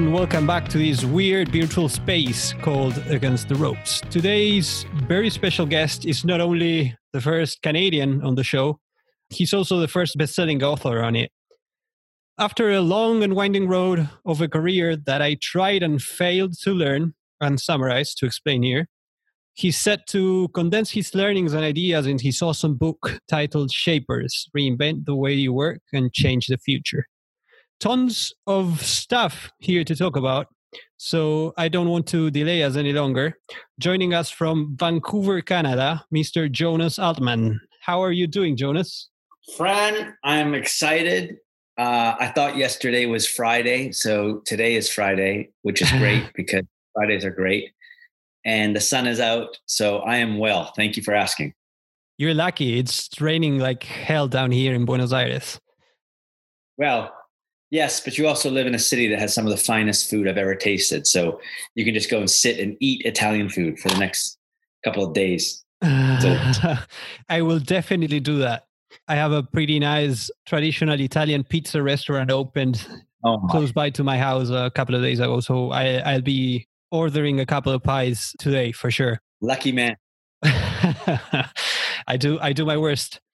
Everyone. Welcome back to this weird virtual space called Against the Ropes. Today's very special guest is not only the first Canadian on the show, he's also the first best selling author on it. After a long and winding road of a career that I tried and failed to learn and summarize to explain here, he's set to condense his learnings and ideas in his awesome book titled Shapers Reinvent the Way You Work and Change the Future tons of stuff here to talk about. So I don't want to delay us any longer. Joining us from Vancouver, Canada, Mr. Jonas Altman. How are you doing, Jonas? Fran, I'm excited. Uh, I thought yesterday was Friday, so today is Friday, which is great because Fridays are great. And the sun is out, so I am well. Thank you for asking. You're lucky. It's raining like hell down here in Buenos Aires. Well, Yes, but you also live in a city that has some of the finest food I've ever tasted. So you can just go and sit and eat Italian food for the next couple of days. So. I will definitely do that. I have a pretty nice traditional Italian pizza restaurant opened oh close by to my house a couple of days ago. So I, I'll be ordering a couple of pies today for sure. Lucky man. I do I do my worst.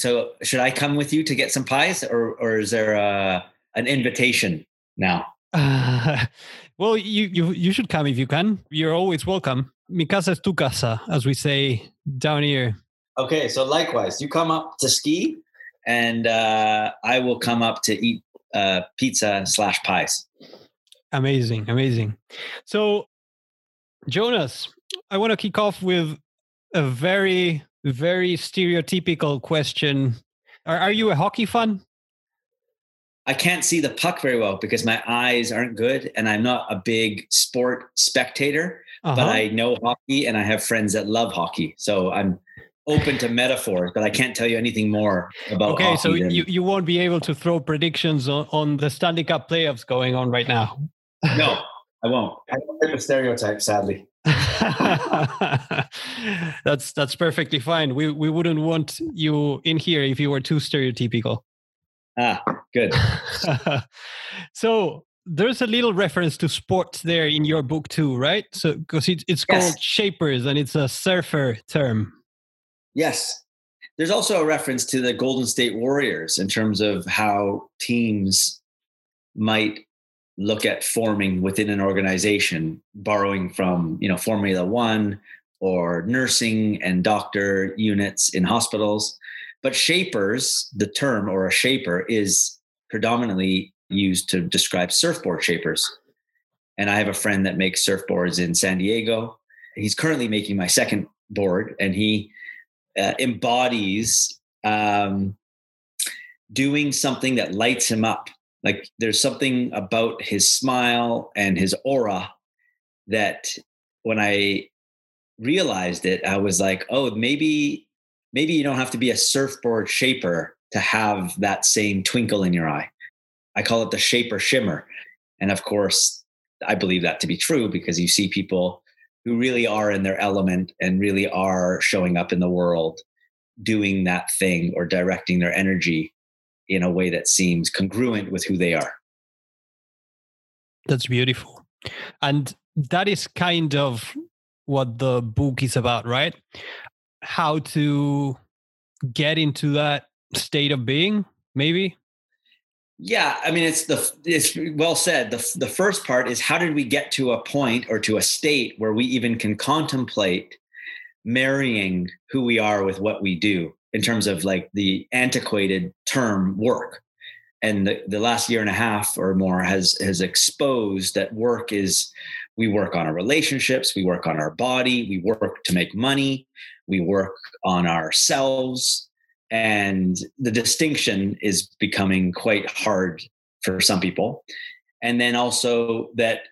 So should I come with you to get some pies, or or is there a, uh, an invitation now? Uh, well, you, you you should come if you can. You're always welcome. Mi casa es tu casa, as we say down here. Okay, so likewise, you come up to ski, and uh, I will come up to eat uh, pizza slash pies. Amazing, amazing. So, Jonas, I want to kick off with a very very stereotypical question. Are, are you a hockey fan? I can't see the puck very well because my eyes aren't good and I'm not a big sport spectator, uh-huh. but I know hockey and I have friends that love hockey. So I'm open to metaphors, but I can't tell you anything more about Okay, so than... you, you won't be able to throw predictions on, on the Stanley Cup playoffs going on right now. no, I won't. I don't like a stereotype, sadly. that's that's perfectly fine. We we wouldn't want you in here if you were too stereotypical. Ah, good. so there's a little reference to sports there in your book too, right? So because it, it's yes. called Shapers and it's a surfer term. Yes. There's also a reference to the Golden State Warriors in terms of how teams might look at forming within an organization, borrowing from you know Formula One or nursing and doctor units in hospitals. But shapers, the term or a shaper, is predominantly used to describe surfboard shapers. And I have a friend that makes surfboards in San Diego. He's currently making my second board, and he uh, embodies um, doing something that lights him up like there's something about his smile and his aura that when I realized it, I was like, oh, maybe maybe you don't have to be a surfboard shaper to have that same twinkle in your eye. I call it the shaper shimmer. And of course, I believe that to be true because you see people who really are in their element and really are showing up in the world doing that thing or directing their energy in a way that seems congruent with who they are. That's beautiful. And that is kind of what the book is about, right? How to get into that state of being, maybe? Yeah, I mean it's the it's well said. The the first part is how did we get to a point or to a state where we even can contemplate marrying who we are with what we do in terms of like the antiquated term work. And the, the last year and a half or more has has exposed that work is we work on our relationships we work on our body we work to make money we work on ourselves and the distinction is becoming quite hard for some people. And then also that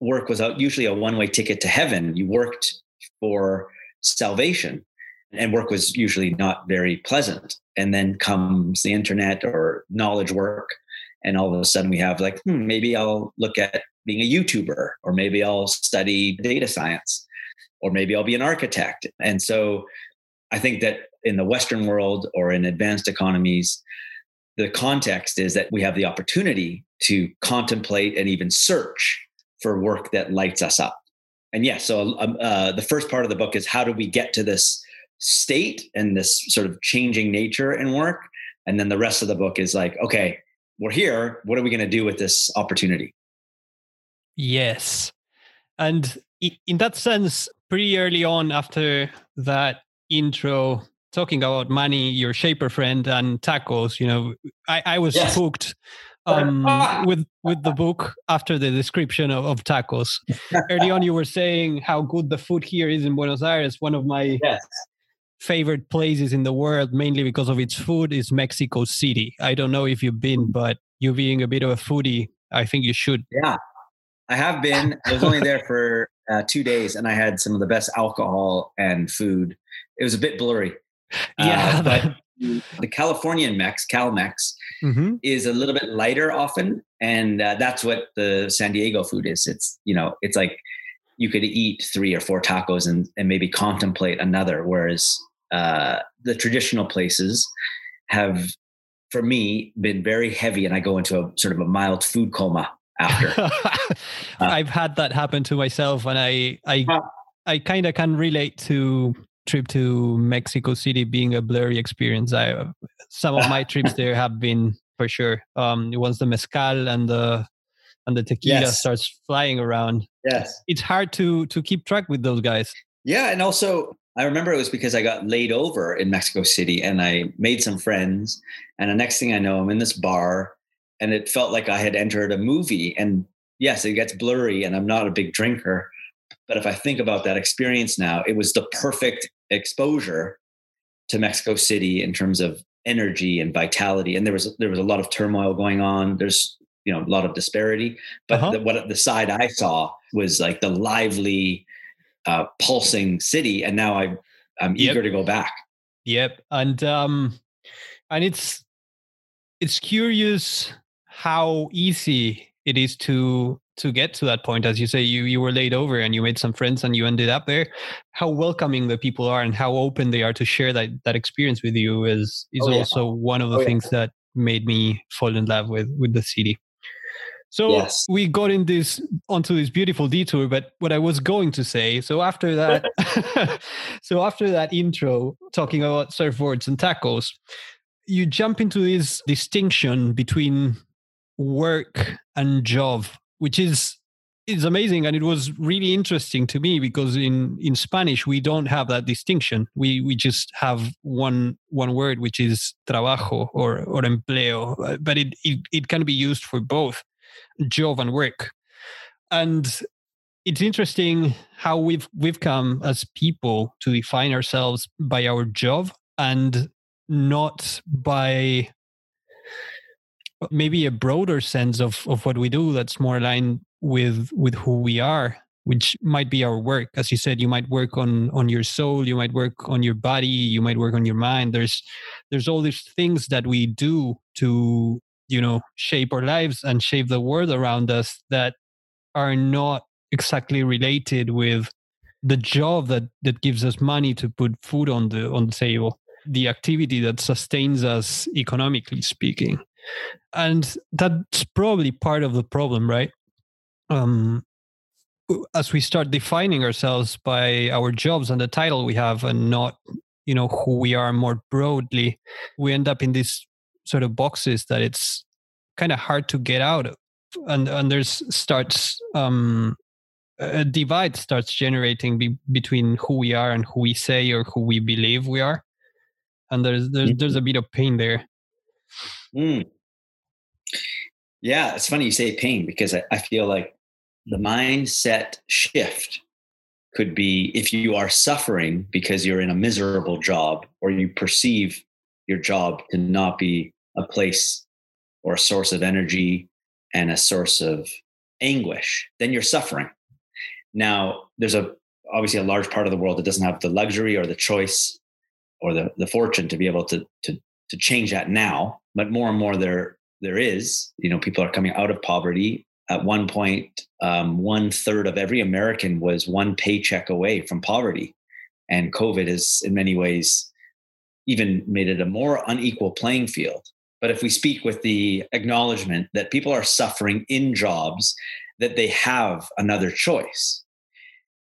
work was usually a one way ticket to heaven. You worked for salvation and work was usually not very pleasant. And then comes the internet or knowledge work, and all of a sudden we have like, hmm, maybe I'll look at being a YouTuber, or maybe I'll study data science, or maybe I'll be an architect. And so I think that in the Western world or in advanced economies, the context is that we have the opportunity to contemplate and even search for work that lights us up. And yes, yeah, so um, uh, the first part of the book is how do we get to this state and this sort of changing nature in work? And then the rest of the book is like, okay, we're here. What are we going to do with this opportunity? Yes. And in that sense, pretty early on after that intro talking about money, your shaper friend, and tacos, you know, I, I was yes. hooked um, with with the book after the description of, of tacos. Early on, you were saying how good the food here is in Buenos Aires. One of my yes. Favorite places in the world, mainly because of its food, is Mexico City. I don't know if you've been, but you being a bit of a foodie, I think you should. Yeah, I have been. I was only there for uh, two days, and I had some of the best alcohol and food. It was a bit blurry. Yeah, uh, but the Californian Mex, CalMex, mm-hmm. is a little bit lighter often, and uh, that's what the San Diego food is. It's you know, it's like you could eat three or four tacos and, and maybe contemplate another. Whereas uh, the traditional places have, for me, been very heavy, and I go into a sort of a mild food coma after. uh, I've had that happen to myself, and I I I kind of can relate to trip to Mexico City being a blurry experience. I some of my trips there have been for sure. Um, once the mezcal and the and the tequila yes. starts flying around, yes, it's hard to to keep track with those guys. Yeah, and also I remember it was because I got laid over in Mexico City and I made some friends, and the next thing I know, I'm in this bar, and it felt like I had entered a movie. And yes, it gets blurry, and I'm not a big drinker, but if I think about that experience now, it was the perfect exposure to Mexico City in terms of energy and vitality. And there was there was a lot of turmoil going on. There's you know a lot of disparity, but uh-huh. the, what the side I saw was like the lively, uh, pulsing city. And now I I'm yep. eager to go back. Yep, and um, and it's it's curious how easy it is to to get to that point as you say you you were laid over and you made some friends and you ended up there how welcoming the people are and how open they are to share that that experience with you is is oh, yeah. also one of the oh, things yeah. that made me fall in love with with the city so yes. we got in this onto this beautiful detour but what i was going to say so after that so after that intro talking about surfboards and tacos you jump into this distinction between work and job which is is amazing. And it was really interesting to me because in in spanish we don't have that distinction. We we just have one one word which is trabajo or or empleo. But it it, it can be used for both job and work and it's interesting how we've we've come as people to define ourselves by our job and not by maybe a broader sense of of what we do that's more aligned with with who we are which might be our work. As you said you might work on on your soul you might work on your body you might work on your mind. There's there's all these things that we do to you know shape our lives and shape the world around us that are not exactly related with the job that that gives us money to put food on the on the table the activity that sustains us economically speaking. And that's probably part of the problem right? Um as we start defining ourselves by our jobs and the title we have and not you know who we are more broadly we end up in these sort of boxes that it's kind of hard to get out of and and there's starts um a divide starts generating be, between who we are and who we say or who we believe we are and there's there's mm-hmm. there's a bit of pain there mm. Yeah, it's funny you say pain because I, I feel like the mindset shift could be if you are suffering because you're in a miserable job or you perceive your job to not be a place or a source of energy and a source of anguish, then you're suffering. Now, there's a obviously a large part of the world that doesn't have the luxury or the choice or the, the fortune to be able to, to, to change that now, but more and more there there is. You know, people are coming out of poverty. At one point, um, one third of every American was one paycheck away from poverty. And COVID has, in many ways, even made it a more unequal playing field. But if we speak with the acknowledgement that people are suffering in jobs, that they have another choice,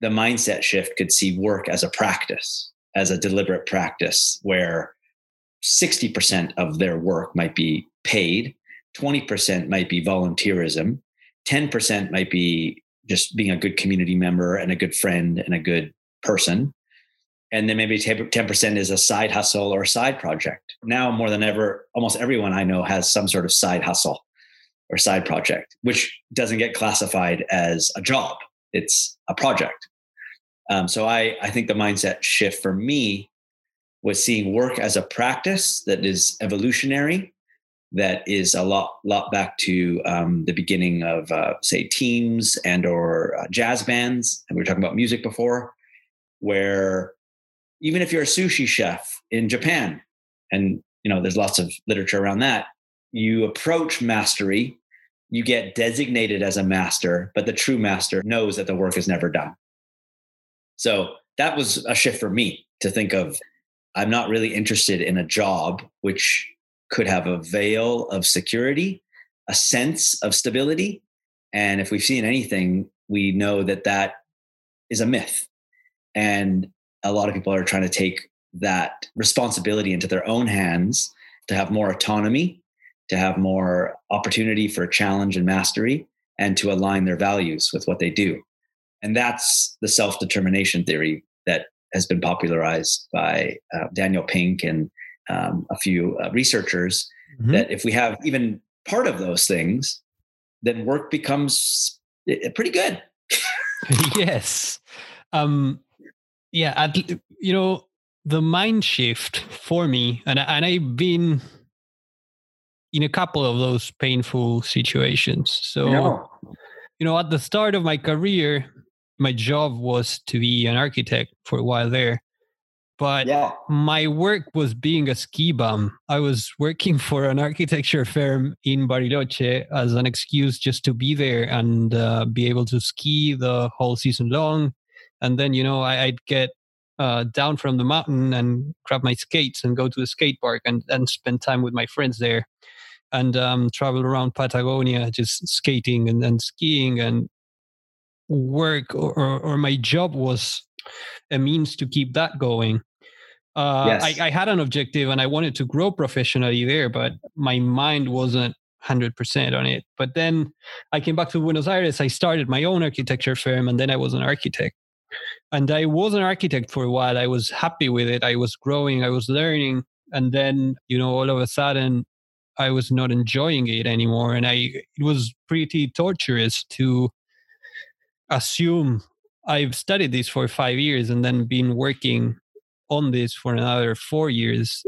the mindset shift could see work as a practice, as a deliberate practice where 60% of their work might be paid, 20% might be volunteerism, 10% might be just being a good community member and a good friend and a good person. And then maybe 10% is a side hustle or a side project. Now, more than ever, almost everyone I know has some sort of side hustle or side project, which doesn't get classified as a job. It's a project. Um, so I, I think the mindset shift for me was seeing work as a practice that is evolutionary, that is a lot lot back to um, the beginning of uh, say teams and or uh, jazz bands, and we were talking about music before, where even if you're a sushi chef in Japan, and you know there's lots of literature around that, you approach mastery, you get designated as a master, but the true master knows that the work is never done. So that was a shift for me to think of I'm not really interested in a job which could have a veil of security, a sense of stability. And if we've seen anything, we know that that is a myth. And a lot of people are trying to take that responsibility into their own hands to have more autonomy, to have more opportunity for challenge and mastery, and to align their values with what they do. And that's the self determination theory that has been popularized by uh, Daniel Pink and um, a few uh, researchers. Mm-hmm. That if we have even part of those things, then work becomes eh, pretty good. yes. Um, yeah. you know, the mind shift for me, and, and I've been in a couple of those painful situations. So, you know, at the start of my career, my job was to be an architect for a while there but yeah. my work was being a ski bum. I was working for an architecture firm in Bariloche as an excuse just to be there and uh, be able to ski the whole season long. And then, you know, I, would get uh, down from the mountain and grab my skates and go to the skate park and, and spend time with my friends there and um, travel around Patagonia just skating and, and skiing and work or, or my job was a means to keep that going. Uh, yes. I, I, had an objective and I wanted to grow professionally there, but my mind wasn't 100% on it. But then I came back to Buenos Aires. I started my own architecture firm and then I was an architect. And I was an architect for a while. I was happy with it. I was growing, I was learning. And then, you know, all of a sudden, I was not enjoying it anymore. And I, it was pretty torturous to assume I've studied this for five years and then been working on this for another four years.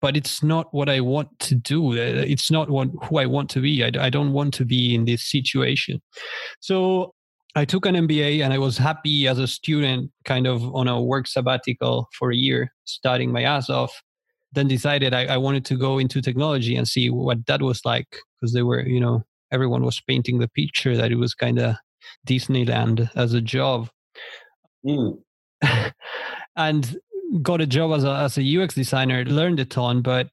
But it's not what I want to do. It's not what who I want to be. I, I don't want to be in this situation. So I took an MBA and I was happy as a student, kind of on a work sabbatical for a year, studying my ass off. Then decided I, I wanted to go into technology and see what that was like because they were, you know, everyone was painting the picture that it was kind of Disneyland as a job. Mm. and got a job as a, as a UX designer, learned a ton, but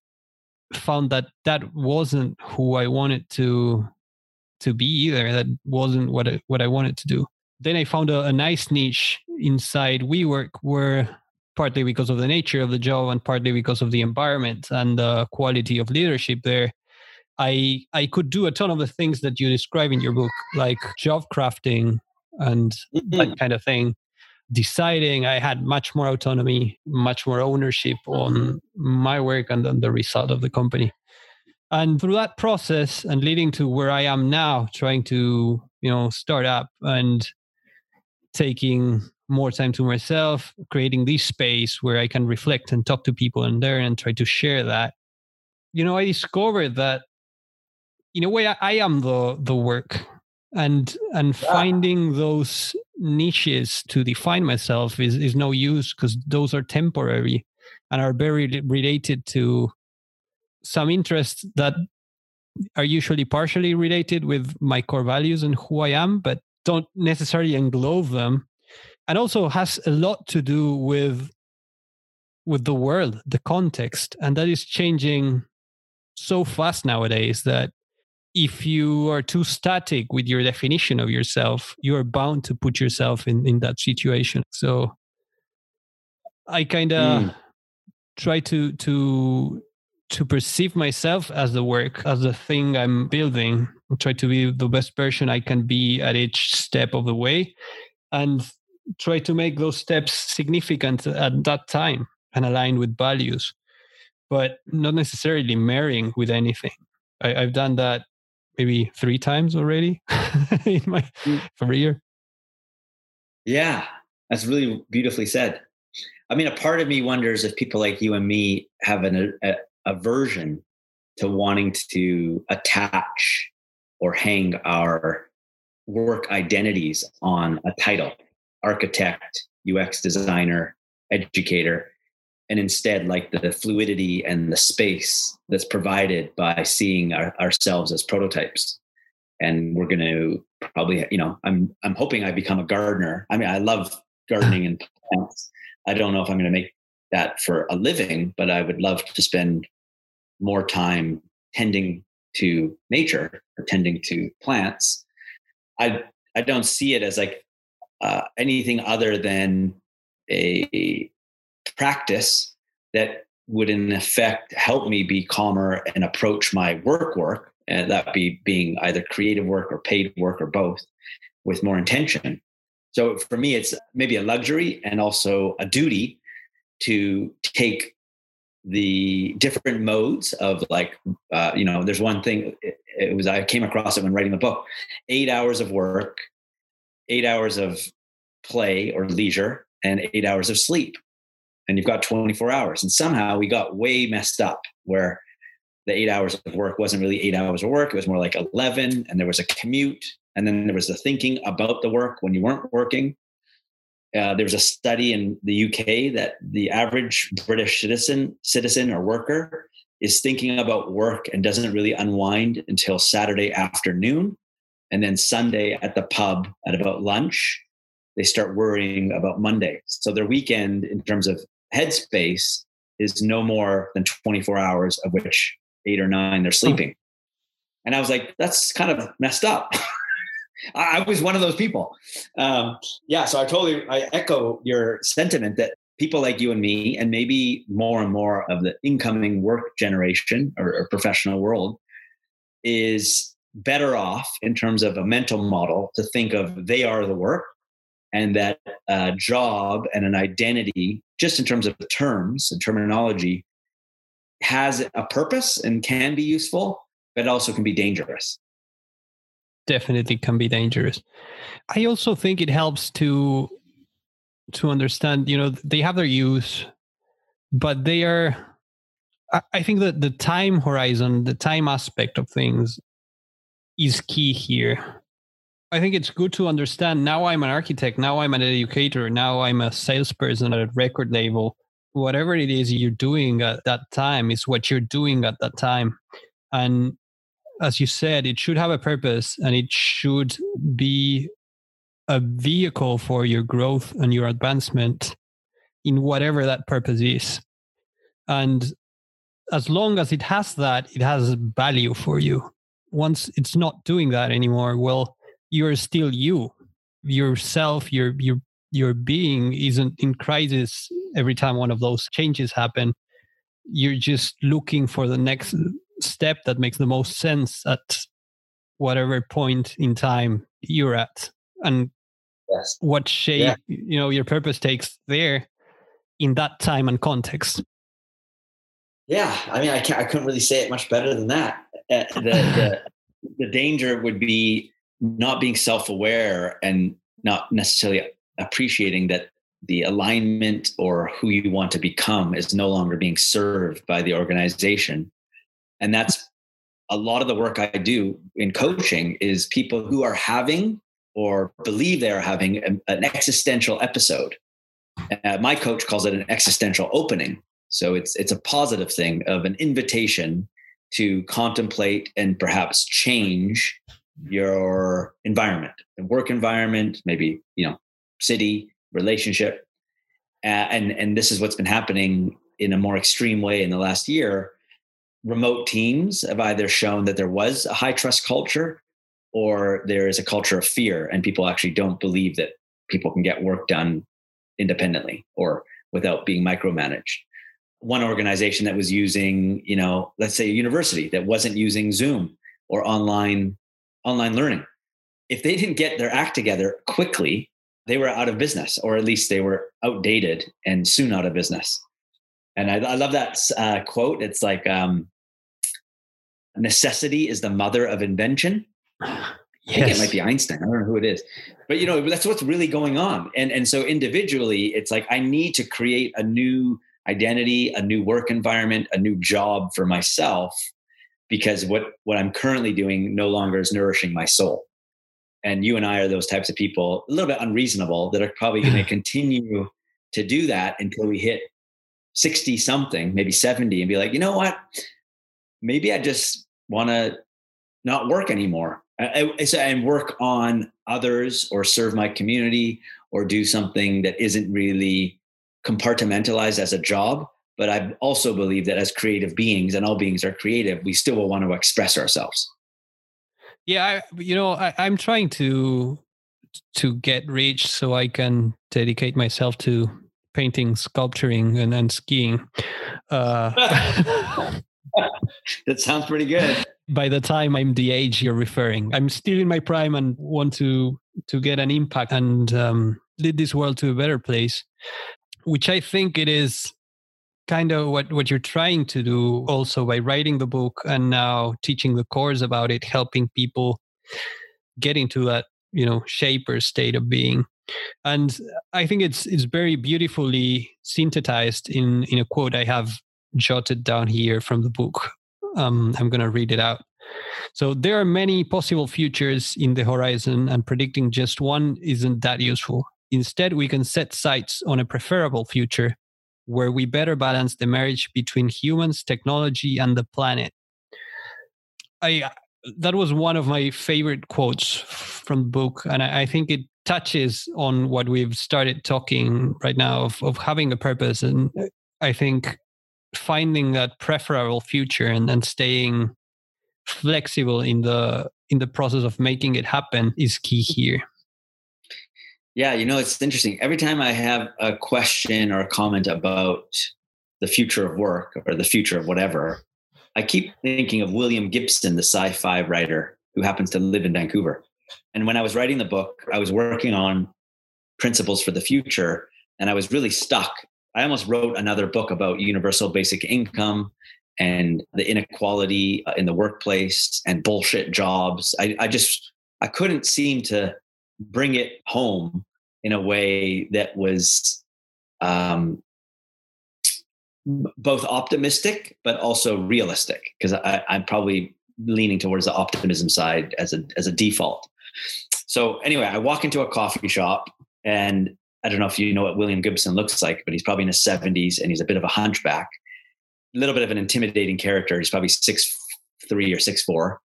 found that that wasn't who I wanted to to be either. That wasn't what I, what I wanted to do. Then I found a, a nice niche inside WeWork where partly because of the nature of the job and partly because of the environment and the quality of leadership there I I could do a ton of the things that you describe in your book, like job crafting and mm-hmm. that kind of thing. Deciding, I had much more autonomy, much more ownership on my work and on the result of the company. And through that process and leading to where I am now, trying to you know start up and taking more time to myself, creating this space where I can reflect and talk to people and learn and try to share that. You know, I discovered that in a way I, I am the the work and and yeah. finding those niches to define myself is is no use because those are temporary and are very related to some interests that are usually partially related with my core values and who I am, but don't necessarily englobe them. And also has a lot to do with with the world, the context, and that is changing so fast nowadays that if you are too static with your definition of yourself, you are bound to put yourself in, in that situation. So I kind of mm. try to to to perceive myself as the work, as the thing I'm building. I try to be the best person I can be at each step of the way, and try to make those steps significant at that time and aligned with values, but not necessarily marrying with anything. I, have done that maybe three times already in my mm. career. Yeah, that's really beautifully said. I mean, a part of me wonders if people like you and me have an a, aversion to wanting to attach or hang our work identities on a title architect, UX designer, educator, and instead like the fluidity and the space that's provided by seeing our, ourselves as prototypes. And we're going to probably you know i'm i'm hoping i become a gardener. I mean i love gardening and plants. I don't know if i'm going to make that for a living but i would love to spend more time tending to nature or tending to plants. I i don't see it as like uh, anything other than a practice that would in effect help me be calmer and approach my work work and that be being either creative work or paid work or both with more intention. So for me it's maybe a luxury and also a duty to take the different modes of like uh, you know there's one thing it, it was i came across it when writing the book eight hours of work eight hours of play or leisure and eight hours of sleep and you've got 24 hours. And somehow we got way messed up where the eight hours of work wasn't really eight hours of work. It was more like 11. And there was a commute. And then there was the thinking about the work when you weren't working. Uh, there was a study in the UK that the average British citizen, citizen or worker is thinking about work and doesn't really unwind until Saturday afternoon. And then Sunday at the pub at about lunch, they start worrying about Monday. So their weekend, in terms of headspace is no more than 24 hours of which eight or nine they're sleeping. And I was like, that's kind of messed up. I was one of those people. Um, yeah, so I totally I echo your sentiment that people like you and me, and maybe more and more of the incoming work generation or, or professional world, is better off in terms of a mental model to think of they are the work and that uh, job and an identity, just in terms of terms and terminology, has a purpose and can be useful, but also can be dangerous. Definitely can be dangerous. I also think it helps to to understand, you know, they have their use, but they are I think that the time horizon, the time aspect of things is key here I think it's good to understand now I'm an architect, now I'm an educator, now I'm a salesperson at a record label. Whatever it is you're doing at that time is what you're doing at that time. And as you said, it should have a purpose and it should be a vehicle for your growth and your advancement in whatever that purpose is. And as long as it has that, it has value for you. Once it's not doing that anymore, well, you're still you yourself your your your being isn't in crisis every time one of those changes happen you're just looking for the next step that makes the most sense at whatever point in time you're at and yes. what shape yeah. you know your purpose takes there in that time and context yeah i mean i, can't, I couldn't really say it much better than that uh, the, the, the danger would be not being self-aware and not necessarily appreciating that the alignment or who you want to become is no longer being served by the organization and that's a lot of the work i do in coaching is people who are having or believe they're having an, an existential episode. Uh, my coach calls it an existential opening. So it's it's a positive thing of an invitation to contemplate and perhaps change your environment, the work environment, maybe you know, city, relationship, uh, and and this is what's been happening in a more extreme way in the last year. Remote teams have either shown that there was a high trust culture or there is a culture of fear and people actually don't believe that people can get work done independently or without being micromanaged. One organization that was using you know let's say a university that wasn't using zoom or online online learning. If they didn't get their act together quickly they were out of business or at least they were outdated and soon out of business and i, I love that uh, quote it's like um, necessity is the mother of invention I think it might be Einstein. I don't know who it is, but you know that's what's really going on. And and so individually, it's like I need to create a new identity, a new work environment, a new job for myself, because what what I'm currently doing no longer is nourishing my soul. And you and I are those types of people, a little bit unreasonable, that are probably going to continue to do that until we hit sixty something, maybe seventy, and be like, you know what? Maybe I just want to not work anymore and work on others or serve my community or do something that isn't really compartmentalized as a job but i also believe that as creative beings and all beings are creative we still will want to express ourselves yeah I, you know I, i'm trying to to get rich so i can dedicate myself to painting sculpturing and, and skiing uh, that sounds pretty good by the time I'm the age you're referring. I'm still in my prime and want to to get an impact and um, lead this world to a better place, which I think it is kind of what what you're trying to do also by writing the book and now teaching the course about it, helping people get into that you know shaper state of being. And I think it's it's very beautifully synthesized in in a quote I have jotted down here from the book um, I'm going to read it out. So there are many possible futures in the horizon, and predicting just one isn't that useful. Instead, we can set sights on a preferable future where we better balance the marriage between humans, technology, and the planet. I that was one of my favorite quotes from the book, and I, I think it touches on what we've started talking right now of, of having a purpose. And I think finding that preferable future and then staying flexible in the in the process of making it happen is key here. Yeah you know it's interesting. Every time i have a question or a comment about the future of work or the future of whatever i keep thinking of william gibson the sci-fi writer who happens to live in vancouver and when i was writing the book i was working on principles for the future and i was really stuck I almost wrote another book about universal basic income and the inequality uh, in the workplace and bullshit jobs. I, I just I couldn't seem to bring it home in a way that was um, both optimistic but also realistic because I'm probably leaning towards the optimism side as a as a default. So anyway, I walk into a coffee shop and I don't know if you know what William Gibson looks like, but he's probably in his 70s and he's a bit of a hunchback, a little bit of an intimidating character. He's probably six three or six four.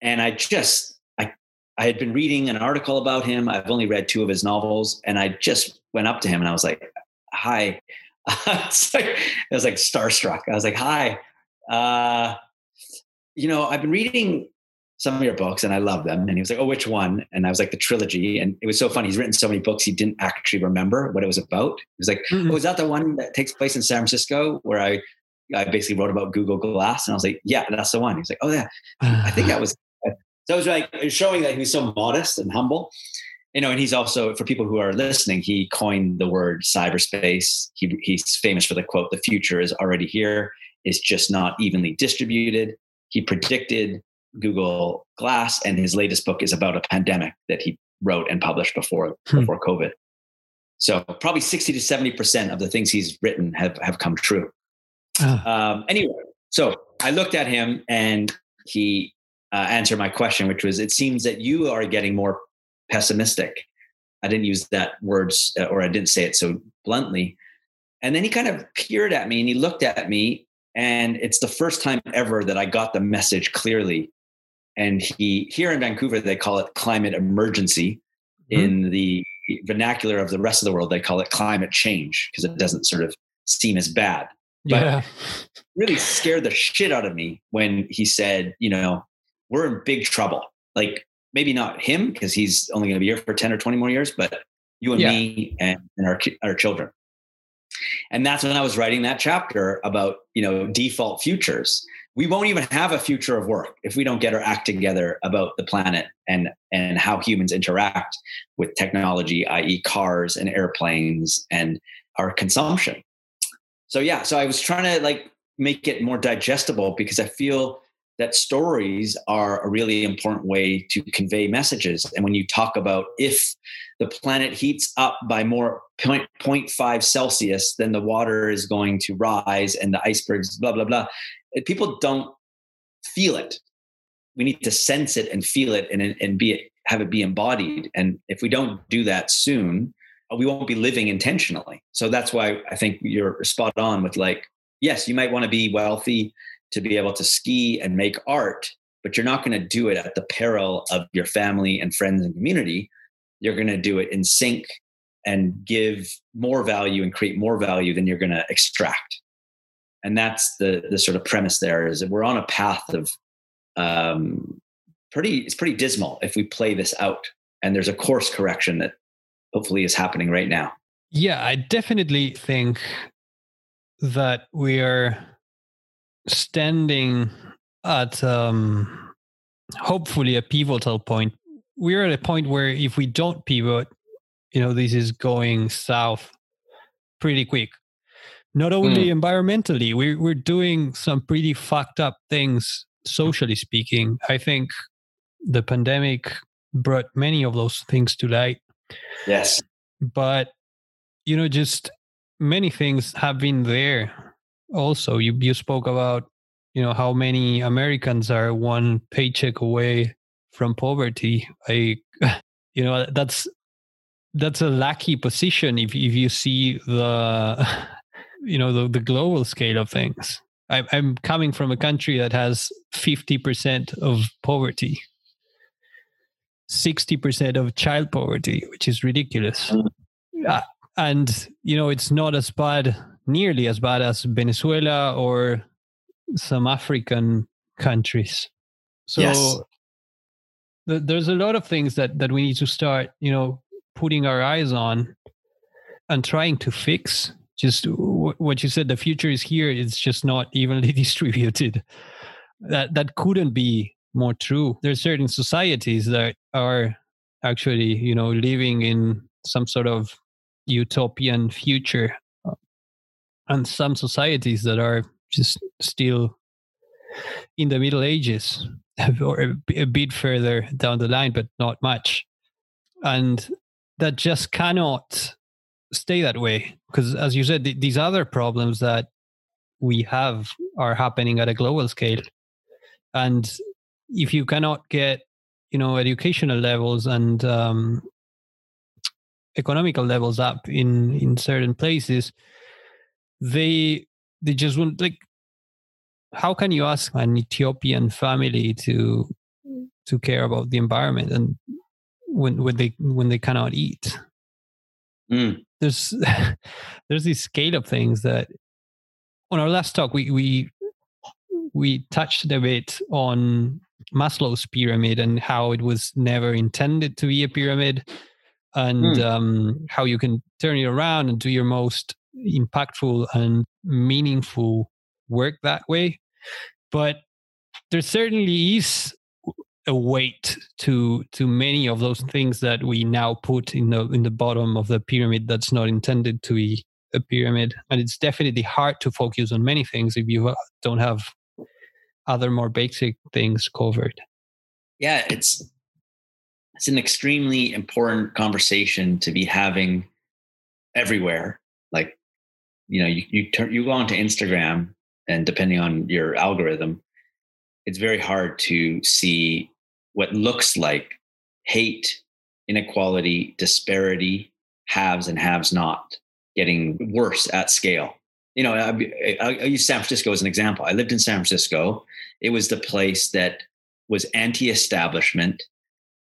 And I just I I had been reading an article about him. I've only read two of his novels, and I just went up to him and I was like, "Hi." I was like starstruck. I was like, "Hi." Uh, you know, I've been reading some of your books and I love them. And he was like, Oh, which one? And I was like, The trilogy. And it was so funny. He's written so many books, he didn't actually remember what it was about. He was like, mm-hmm. Oh, is that the one that takes place in San Francisco where I, I basically wrote about Google Glass? And I was like, Yeah, that's the one. He's like, Oh, yeah. I think that was. So it was like showing that he was so modest and humble. You know, and he's also, for people who are listening, he coined the word cyberspace. He, he's famous for the quote, The future is already here. It's just not evenly distributed. He predicted Google Glass, and his latest book is about a pandemic that he wrote and published before hmm. before COVID. So probably sixty to seventy percent of the things he's written have have come true. Oh. Um, anyway, so I looked at him and he uh, answered my question, which was, "It seems that you are getting more pessimistic." I didn't use that words, uh, or I didn't say it so bluntly. And then he kind of peered at me and he looked at me, and it's the first time ever that I got the message clearly and he here in Vancouver they call it climate emergency. Mm-hmm. In the vernacular of the rest of the world, they call it climate change because it doesn't sort of seem as bad. But Yeah. really scared the shit out of me when he said, you know, we're in big trouble. Like maybe not him because he's only going to be here for 10 or 20 more years, but you and Yeah. me and, and our, our children. And that's when I was writing that chapter about, you know, default futures. We won't even have a future of work if we don't get our act together about the planet and and how humans interact with technology, i.e., cars and airplanes and our consumption. So yeah, so I was trying to like make it more digestible because I feel that stories are a really important way to convey messages. And when you talk about if the planet heats up by more point, 0.5 Celsius, then the water is going to rise and the icebergs, blah, blah, blah. People don't feel it. We need to sense it and feel it and, and be it, have it be embodied. And if we don't do that soon, uh, we won't be living intentionally. So that's why I think you're spot on with like, yes, you might want to be wealthy to be able to ski and make art, but you're not going to do it at the peril of your family and friends and community. You're going to do it in sync and give more value and create more value than you're going to extract. And that's the the sort of premise there is that we're on a path of um, pretty it's pretty dismal if we play this out. And there's a course correction that hopefully is happening right now. Yeah, I definitely think that we are standing at um, hopefully a pivotal point. We're at a point where if we don't pivot, you know, this is going south pretty quick. Not only hmm. environmentally, we're we're doing some pretty fucked up things socially speaking. I think the pandemic brought many of those things to light Yes. but you know just many things have been there also you you spoke about you know how many americans are one paycheck away from poverty i you know that's that's a lucky position if if you see the you know the, the global scale of things. I, i'm coming from a country that has 50% of poverty 60% of child poverty which is ridiculous. Uh, and you know it's not as bad nearly as bad as venezuela or some african countries. So Yes. th- there's a lot of things that that we need to start you know putting our eyes on and trying to fix just what you said the future is here it's just not evenly distributed. That that couldn't be more true. There are certain societies that are actually you know living in some sort of utopian future uh, and some societies that are just still in the middle ages or a bit further down the line but not much. And that just cannot stay that way because as you said th- these other problems that we have are happening at a global scale and if you cannot get you know educational levels and um, economical levels up in in certain places they they just won't like how can you ask an ethiopian family to to care about the environment and when when they when they cannot eat Mm. There's there's this scale of things that on our last talk we we we touched a bit on Maslow's pyramid and how it was never intended to be a pyramid and Hmm. um, how you can turn it around and do your most impactful and meaningful work that way but there certainly is a weight to to many of those things that we now put in the in the bottom of the pyramid that's not intended to be a pyramid. And it's definitely hard to focus on many things if you uh, don't have other more basic things covered. Yeah it's it's an extremely important conversation to be having everywhere. Like you know you, you turn you go onto instagram and depending on your algorithm it's very hard to see what looks like hate inequality disparity haves and haves not getting worse at scale. You know I, I, use san francisco as an example. I lived in san francisco. It was the place that was anti-establishment.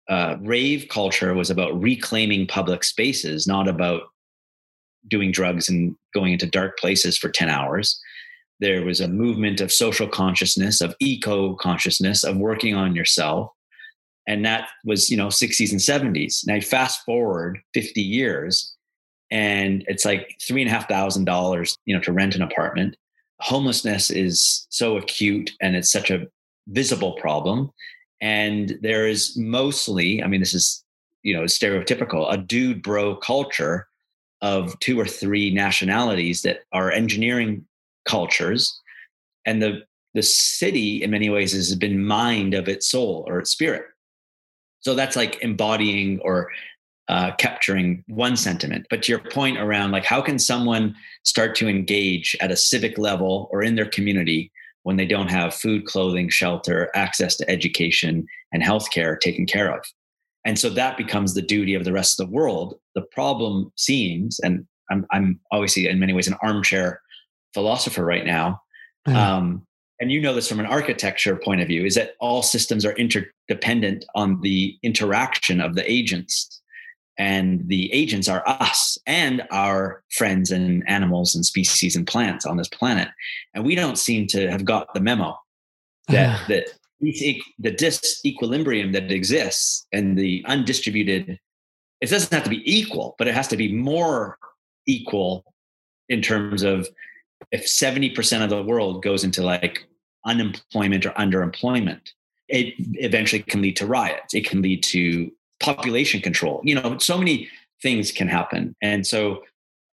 Uh, rave culture was about reclaiming public spaces not about doing drugs and going into dark places for 10 hours there was a movement of social consciousness, of eco consciousness, of working on yourself. And that was, you know, 60s and 70s. Now, fast forward 50 years, and it's like three and a half thousand dollars, you know, to rent an apartment. Homelessness is so acute and it's such a visible problem. And there is mostly, I mean, this is, you know, stereotypical, a dude bro culture of two or three nationalities that are engineering cultures. And the the city in many ways has been mined of its soul or its spirit. So that's like embodying or uh, capturing one sentiment. But to your point around like how can someone start to engage at a civic level or in their community when they don't have food clothing shelter access to education and healthcare taken care of? And so that becomes the duty of the rest of the world. The problem seems and i'm, I'm obviously in many ways an armchair philosopher right now. Mm. Um, and you know this from an architecture point of view, is that all systems are interdependent on the interaction of the agents. And the agents are us and our friends and animals and species and plants on this planet. And we don't seem to have got the memo that, that the disequilibrium that exists and the undistributed, it doesn't have to be equal, but it has to be more equal in terms of if 70% of the world goes into like unemployment or underemployment, it eventually can lead to riots. It can lead to population control. You know, so many things can happen. And so,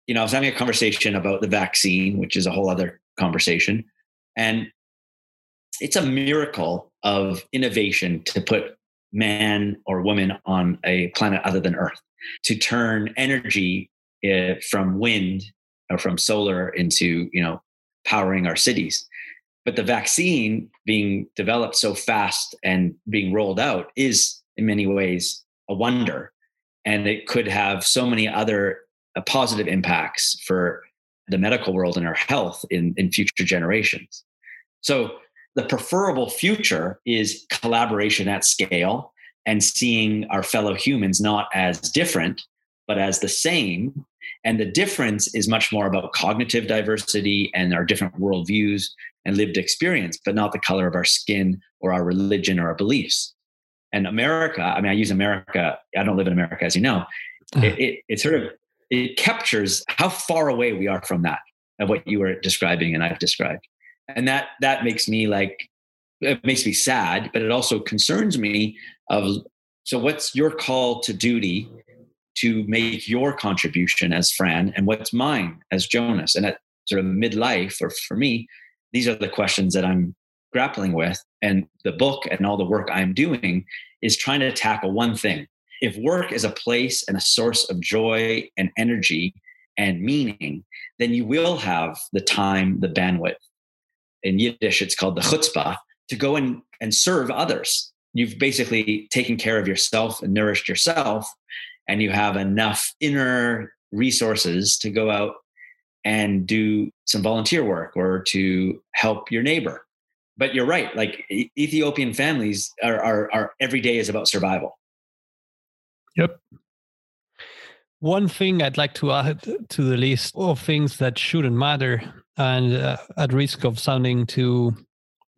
you know, I was having a conversation about the vaccine, which is a whole other conversation. And it's a miracle of innovation to put man or woman on a planet other than Earth, to turn energy uh, from wind from solar into you know powering our cities. But the vaccine being developed so fast and being rolled out is in many ways a wonder. And it could have so many other uh, positive impacts for the medical world and our health in, in future generations. So the preferable future is collaboration at scale and seeing our fellow humans not as different but as the same and the difference is much more about cognitive diversity and our different worldviews and lived experience, but not the color of our skin or our religion or our beliefs. And America, I mean, I use America, I don't live in America, as you know. Uh-huh. It, it, it sort of it captures how far away we are from that of what you were describing and I've described. And that that makes me like it makes me sad, but it also concerns me of so what's your call to duty to make your contribution as Fran and what's mine as Jonas. And at sort of midlife, or for me, these are the questions that I'm grappling with. And the book and all the work I'm doing is trying to tackle one thing. If work is a place and a source of joy and energy and meaning, then you will have the time, the bandwidth. In Yiddish, it's called the chutzpah to go and, and serve others. You've basically taken care of yourself and nourished yourself and you have enough inner resources to go out and do some volunteer work or to help your neighbor. But you're right, like Ethiopian families are, are, are every day is about survival. Yep. One thing I'd like to add to the list of things that shouldn't matter, and uh, at risk of sounding too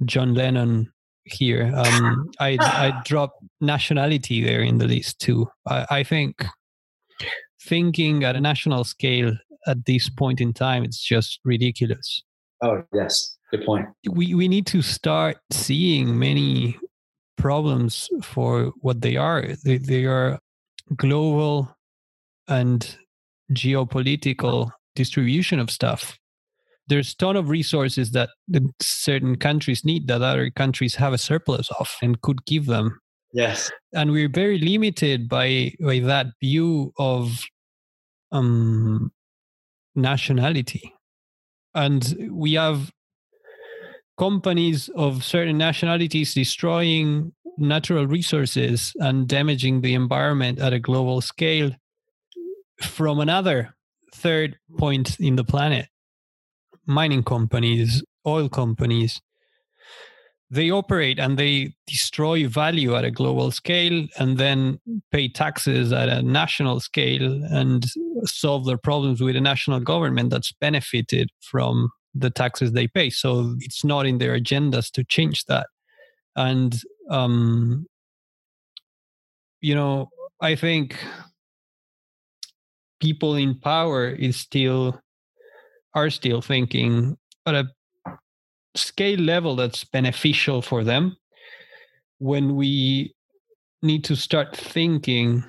John Lennon here. Um, I I drop nationality there in the list too. I, I think thinking at a national scale at this point in time, it's just ridiculous. Oh yes, good point. We we need to start seeing many problems for what they are. They they are global and geopolitical distribution of stuff there's ton of resources that certain countries need that other countries have a surplus of and could give them. Yes. And we're very limited by by that view of um nationality. And we have companies of certain nationalities destroying natural resources and damaging the environment at a global scale from another third point in the planet mining companies, oil companies, they operate and they destroy value at a global scale and then pay taxes at a national scale and solve their problems with a national government that's benefited from the taxes they pay. So it's not in their agendas to change that. And, um, you know, I think people in power is still are still thinking at a scale level that's beneficial for them when we need to start thinking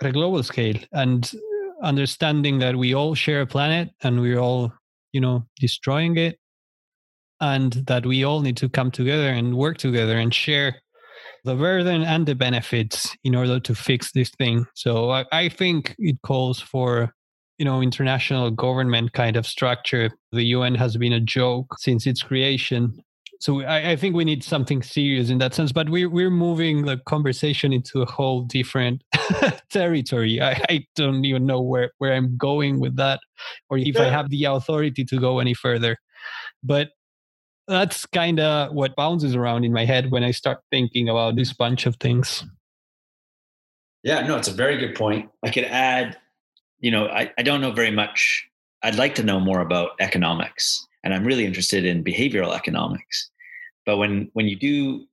at a global scale and understanding that we all share a planet and we're all you know destroying it and that we all need to come together and work together and share the burden and the benefits in order to fix this thing. So i, I think it calls for you know international government kind of structure. The un has been a joke since its creation. So I, I, think we need something serious in that sense but we're, we're moving the conversation into a whole different territory. I, I, don't even know where, where i'm going with that or if i have the authority to go any further. But that's kind of what bounces around in my head when i start thinking about this bunch of things. Yeah no it's a very good point. I could add you know I, I don't know very much i'd like to know more about economics and I'm really interested in behavioral economics. But when when you do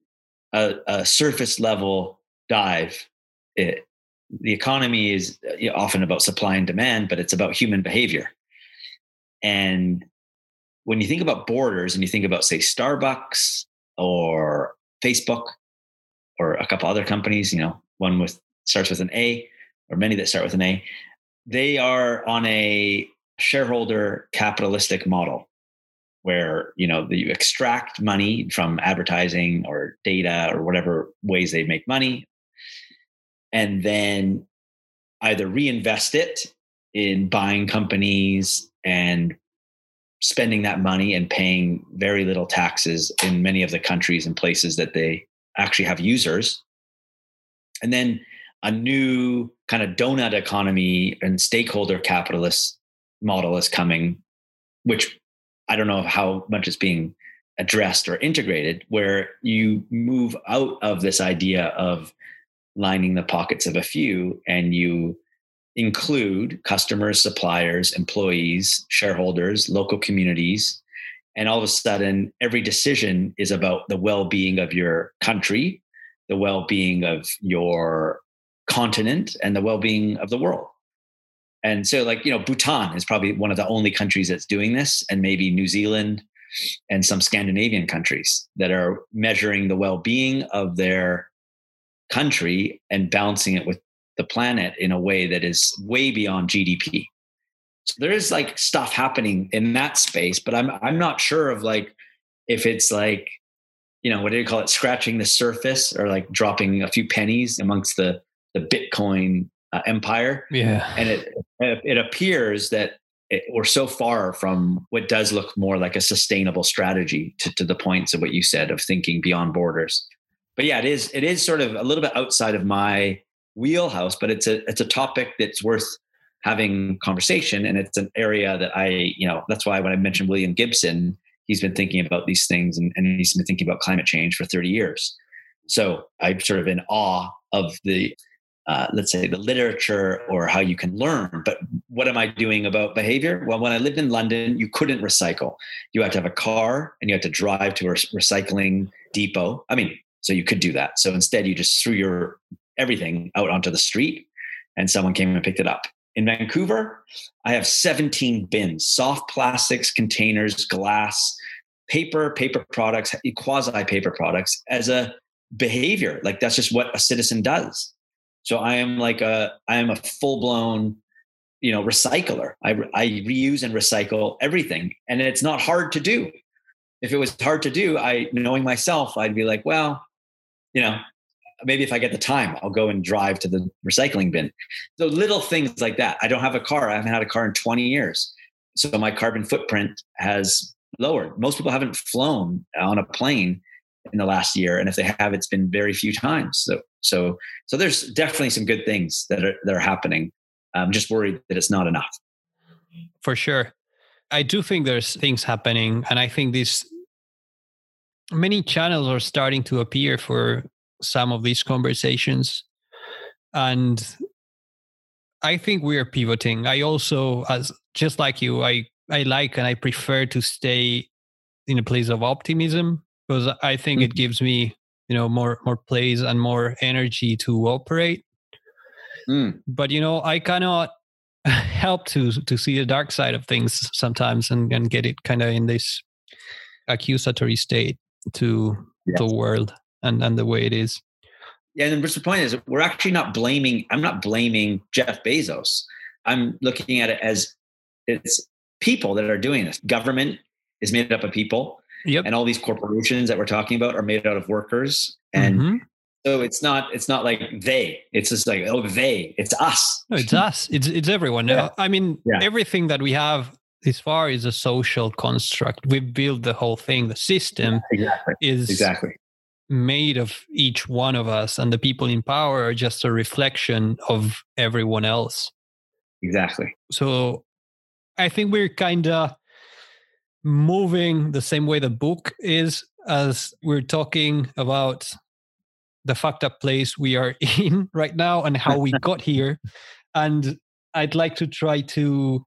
a, a surface level dive, it, the economy is uh, often about supply and demand, but it's about human behavior. And when you think about borders and you think about, say, Starbucks or Facebook or a couple other companies, you know, one with starts with an A or many that start with an A, they are on a shareholder capitalistic model where you know you extract money from advertising or data or whatever ways they make money and then either reinvest it in buying companies and spending that money and paying very little taxes in many of the countries and places that they actually have users. And then a new kind of donut economy and stakeholder capitalist model is coming which I don't know how much is being addressed or integrated, where you move out of this idea of lining the pockets of a few and you include customers, suppliers, employees, shareholders, local communities. And all of a sudden, every decision is about the well being of your country, the well being of your continent, and the well being of the world. And so, like, you know, Bhutan is probably one of the only countries that's doing this, and maybe New Zealand and some Scandinavian countries that are measuring the well being of their country and balancing it with the planet in a way that is way beyond GDP. So there is like stuff happening in that space, but I'm I'm not sure of like if it's like, you know, what do you call it, scratching the surface or like dropping a few pennies amongst the the Bitcoin uh, empire. Yeah. And it it appears that it, we're so far from what does look more like a sustainable strategy to, to the points of what you said of thinking beyond borders. But yeah, it is it is sort of a little bit outside of my wheelhouse, but it's a it's a topic that's worth having conversation and it's an area that I, you know, that's why when I mentioned William Gibson, he's been thinking about these things and, and he's been thinking about climate change for 30 years. So I'm sort of in awe of the uh, let's say the literature or how you can learn. But what am I doing about behavior? Well, when I lived in London, you couldn't recycle. You had to have a car and you had to drive to a recycling depot. I mean, so you could do that. So instead, you just threw your everything out onto the street and someone came and picked it up. In Vancouver, I have 17 bins, soft plastics, containers, glass, paper, paper products, quasi paper products as a behavior. Like that's just what a citizen does. So I am like a I am a full blown you know recycler. I I reuse and recycle everything, and it's not hard to do. If it was hard to do, I knowing myself, I'd be like, well, you know, maybe if I get the time, I'll go and drive to the recycling bin. So little things like that. I don't have a car. I haven't had a car in 20 years. So my carbon footprint has lowered. Most people haven't flown on a plane in the last year, and if they have, it's been very few times. So so so there's definitely some good things that are that are happening. I'm just worried that it's not enough. For sure, I do think there's things happening, and I think these many channels are starting to appear for some of these conversations, and I think we are pivoting. I also, as just like you, I I like and I prefer to stay in a place of optimism because I think mm-hmm. it gives me, you know, more more place and more energy to operate. Mm. But you know, I cannot help to to see the dark side of things sometimes and, and get it kind of in this accusatory state to yes. the world and, and the way it is. Yeah, and the point is we're actually not blaming I'm not blaming Jeff Bezos. I'm looking at it as it's people that are doing this. Government is made up of people. Yep. And all these corporations that we're talking about are made out of workers. And mm-hmm. so it's not it's not like they. It's just like, oh, they. It's us. No, it's us. It's it's everyone. Yeah. I mean, yeah. everything that we have this far is a social construct. We built the whole thing. The system yeah, exactly. is exactly made of each one of us, and the people in power are just a reflection of everyone else. Exactly. So I think we're kind of moving the same way the book is as we're talking about the fucked up place we are in right now and how we got here. And I'd like to try to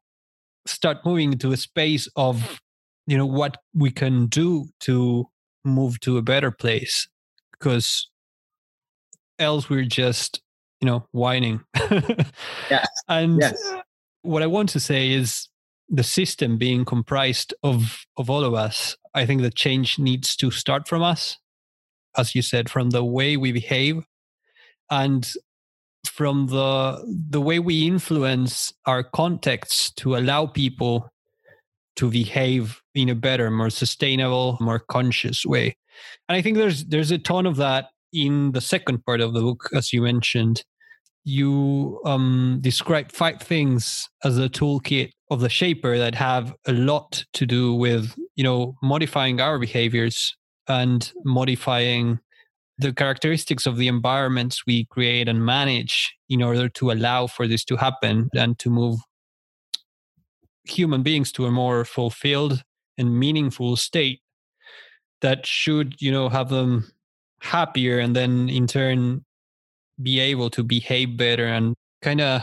start moving into a space of, you know, what we can do to move to a better place. Because else we're just, you know, whining. yeah. And yes. what I want to say is the system being comprised of of all of us i think the change needs to start from us as you said from the way we behave and from the the way we influence our contexts to allow people to behave in a better more sustainable more conscious way. And i think there's there's a ton of that in the second part of the book as you mentioned you um, describe five things as a toolkit of the shaper that have a lot to do with you know modifying our behaviors and modifying the characteristics of the environments we create and manage in order to allow for this to happen and to move human beings to a more fulfilled and meaningful state that should you know have them happier and then in turn be able to behave better and kind of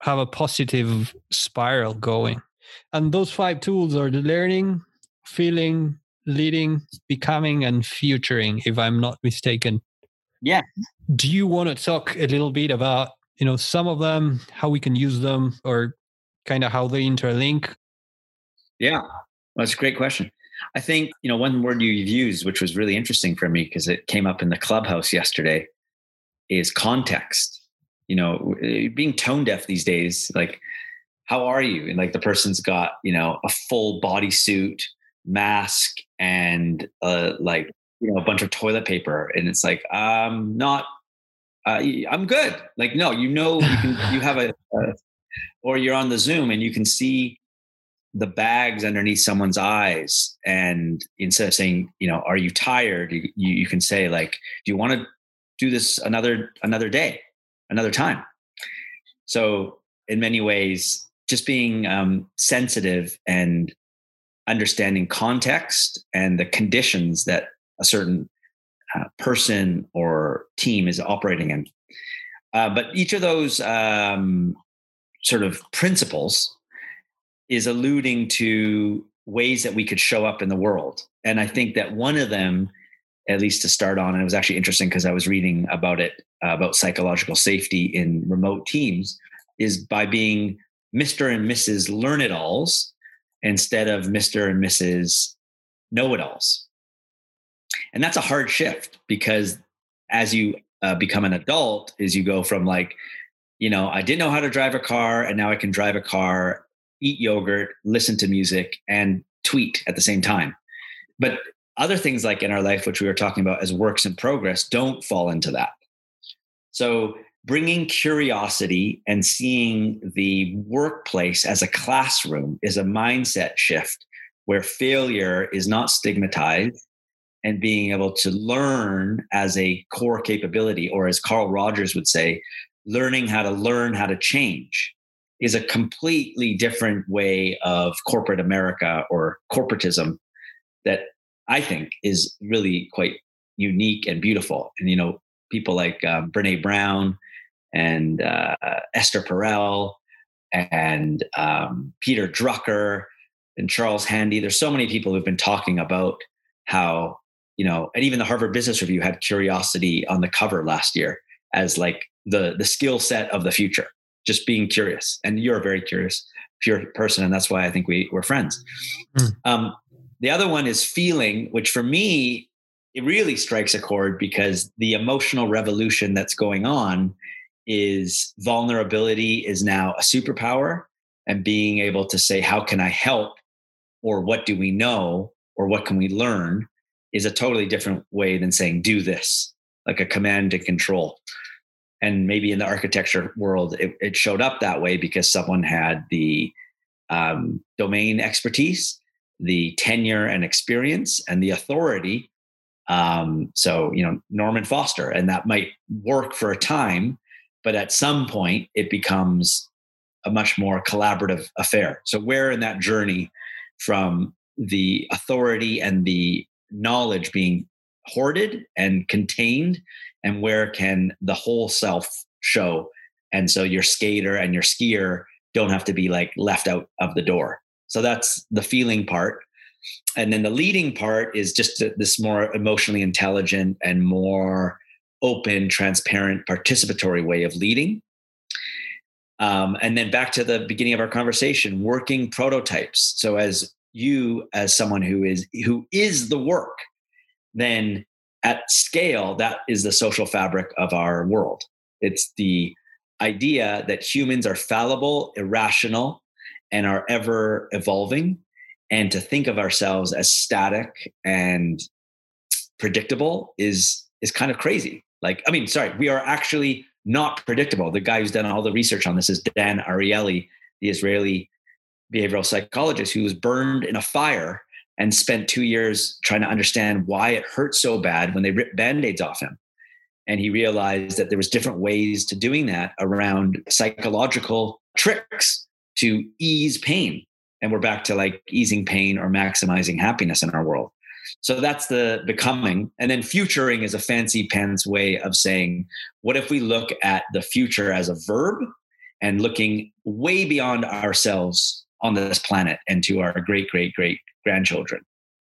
have a positive spiral going. And those five tools are the learning, feeling, leading, becoming, and futuring, if I'm not mistaken. Yeah. Do you want to talk a little bit about, you know, some of them, how we can use them, or kind of how they interlink? Yeah, well, that's a great question. I think, you know, one word you've used, which was really interesting for me because it came up in the clubhouse yesterday, is context. You know, being tone deaf these days, like, how are you? And like the person's got, you know, a full bodysuit, mask, and uh, like, you know, a bunch of toilet paper. And it's like, I'm not, uh, I'm good. Like, no, you know, you can, you have a, a, or you're on the Zoom and you can see the bags underneath someone's eyes and instead of saying you know are you tired you, you, can say like do you want to do this another another day, another time. So in many ways, just being um, sensitive and understanding context and the conditions that a certain uh, person or team is operating in. Uh, but each of those um, sort of principles is alluding to ways that we could show up in the world. And I think that one of them at least to start on. And it was actually interesting because I was reading about it uh, about psychological safety in remote teams is by being Mr. and Mrs. Learn It Alls instead of Mr. and Mrs. Know It Alls. And that's a hard shift because as you uh, become an adult, is you go from like, you know, I didn't know how to drive a car and now I can drive a car, eat yogurt, listen to music, and tweet at the same time. But other things like in our life, which we were talking about as works in progress, don't fall into that. So, bringing curiosity and seeing the workplace as a classroom is a mindset shift where failure is not stigmatized and being able to learn as a core capability, or as Carl Rogers would say, learning how to learn how to change is a completely different way of corporate America or corporatism that I think is really quite unique and beautiful. And you know, people like um, Brene Brown and uh, Esther Perel and um, Peter Drucker and Charles Handy. There's so many people who've been talking about how, you know, and even the Harvard Business Review had curiosity on the cover last year as like the the skill set of the future. Just being curious, and you're a very curious, pure person, and that's why I think we we're friends. Mm. Um, the other one is feeling, which for me it really strikes a chord because the emotional revolution that's going on is vulnerability is now a superpower and being able to say how can i help? Or what do we know? Or what can we learn? Is a totally different way than saying do this like a command and control. And maybe in the architecture world it, it showed up that way because someone had the um, domain expertise the tenure and experience and the authority um, so you know norman foster and that might work for a time but at some point it becomes a much more collaborative affair. So where in that journey from the authority and the knowledge being hoarded and contained and where can the whole self show? And so your skater and your skier don't have to be like left out of the door so that's the feeling part and then the leading part is just this more emotionally intelligent and more open transparent participatory way of leading um, and then back to the beginning of our conversation, working prototypes. So as you, as someone who is who is the work, then at scale, that is the social fabric of our world. It's the idea that humans are fallible, irrational, and are ever evolving, and to think of ourselves as static and predictable is is kind of crazy. Like, I mean, sorry, we are actually not predictable. The guy who's done all the research on this is Dan Ariely, the Israeli behavioral psychologist who was burned in a fire and spent two years trying to understand why it hurt so bad when they ripped band-aids off him and he realized that there was different ways to doing that around psychological tricks to ease pain and we're back to like easing pain or maximizing happiness in our world so that's the becoming. And then futuring is a fancy pen's way of saying, what if we look at the future as a verb and looking way beyond ourselves on this planet and to our great, great, great grandchildren?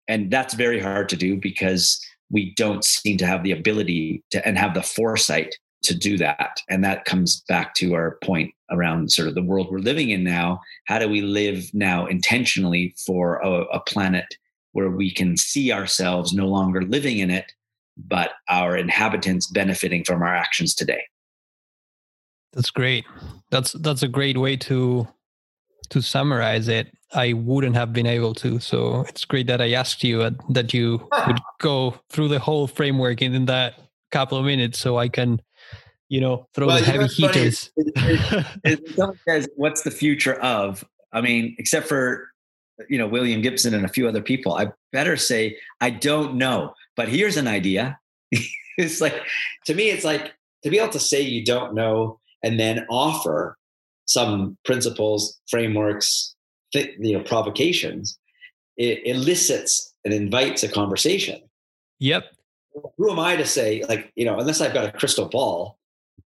And that's very hard to do because we don't seem to have the ability to and have the foresight to do that. And that comes back to our point around sort of the world we're living in now. How do we live now intentionally for a, a planet where we can see ourselves no longer living in it, but our inhabitants benefiting from our actions today. That's great. That's that's a great way to to summarize it. I wouldn't have been able to. So it's great that I asked you uh, that you would go through the whole framework in, in that couple of minutes so I can, you know, throw well, the heavy heaters. What's the future of? I mean, except for you know William Gibson and a few other people. I better say I don't know, but here's an idea. it's like to me, it's like to be able to say you don't know and then offer some principles, frameworks, you know, provocations. It elicits and invites a conversation. Yep. Who am I to say, like, you know, unless I've got a crystal ball,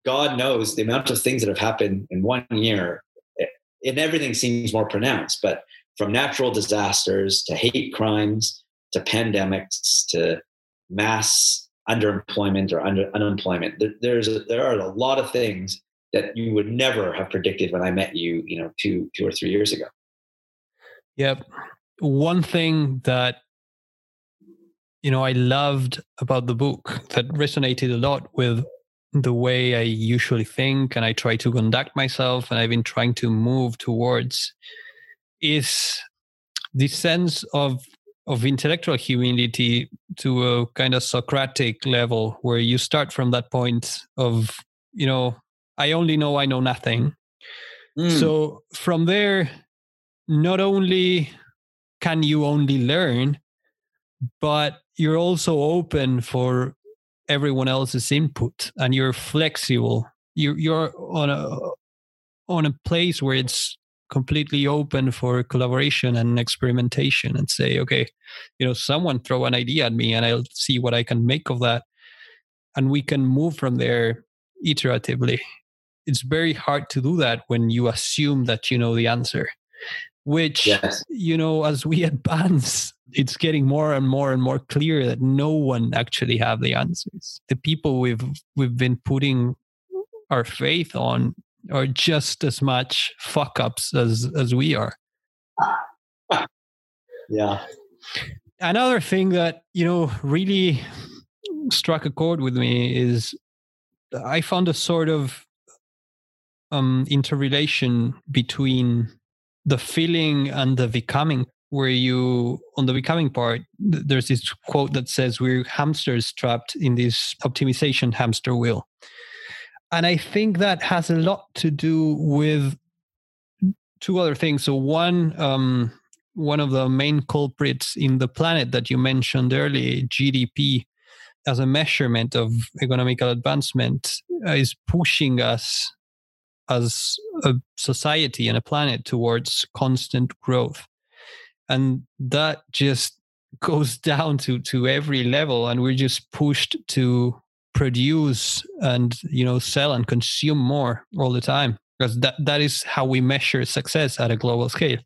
God knows the amount of things that have happened in one year, eh, and everything seems more pronounced. But from natural disasters to hate crimes to pandemics to mass underemployment or under, unemployment. There's a, there are a lot of things that you would never have predicted when I met you, you know, two two or three years ago. Yep. One thing that you know I loved about the book that resonated a lot with the way I usually think and I try to conduct myself and I've been trying to move towards is the sense of of intellectual humility to a kind of Socratic level, where you start from that point of, you know, I only know I know nothing. Mm. So from there, not only can you only learn, but you're also open for everyone else's input and you're flexible. You're you're on a on a place where it's completely open for collaboration and experimentation and say okay you know someone throw an idea at me and i'll see what i can make of that. And we can move from there iteratively. It's very hard to do that when you assume that you know the answer which yes. you know as we advance it's getting more and more and more clear that no one actually have the answers. The people we've we've been putting our faith on are just as much fuck ups as as we are. Yeah. Another thing that you know really struck a chord with me is i found a sort of um interrelation between the feeling and the becoming where you on the becoming part there's this quote that says we're hamsters trapped in this optimization hamster wheel. And i think that has a lot to do with two other things. So one um, one of the main culprits in the planet that you mentioned earlier gdp as a measurement of economical advancement uh, is pushing us as a society and a planet towards constant growth. And that just goes down to to every level and we're just pushed to produce and you know sell and consume more all the time because that that is how we measure success at a global scale.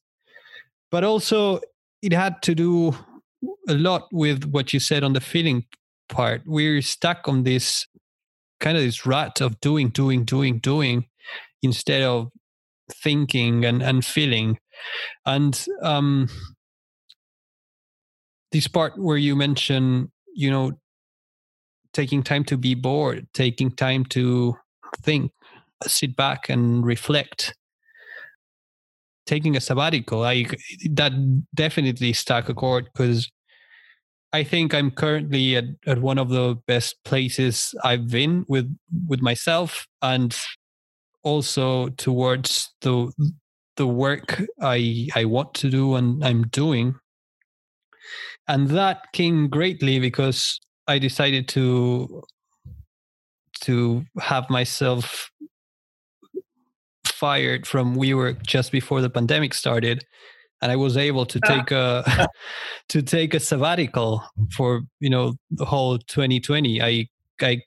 But also it had to do a lot with what you said on the feeling part. We're stuck on this kind of this rut of doing doing doing doing instead of thinking and, and feeling. And um, this part where you mention, you know, taking time to be bored, taking time to think, sit back and reflect, taking a sabbatical, I that definitely stuck a chord because I think I'm currently at, at one of the best places I've been with with myself and also towards the the work I I want to do and I'm doing. And that came greatly because I decided to to have myself fired from WeWork just before the pandemic started. And I was able to take a ah. to take a sabbatical for you know the whole 2020 I I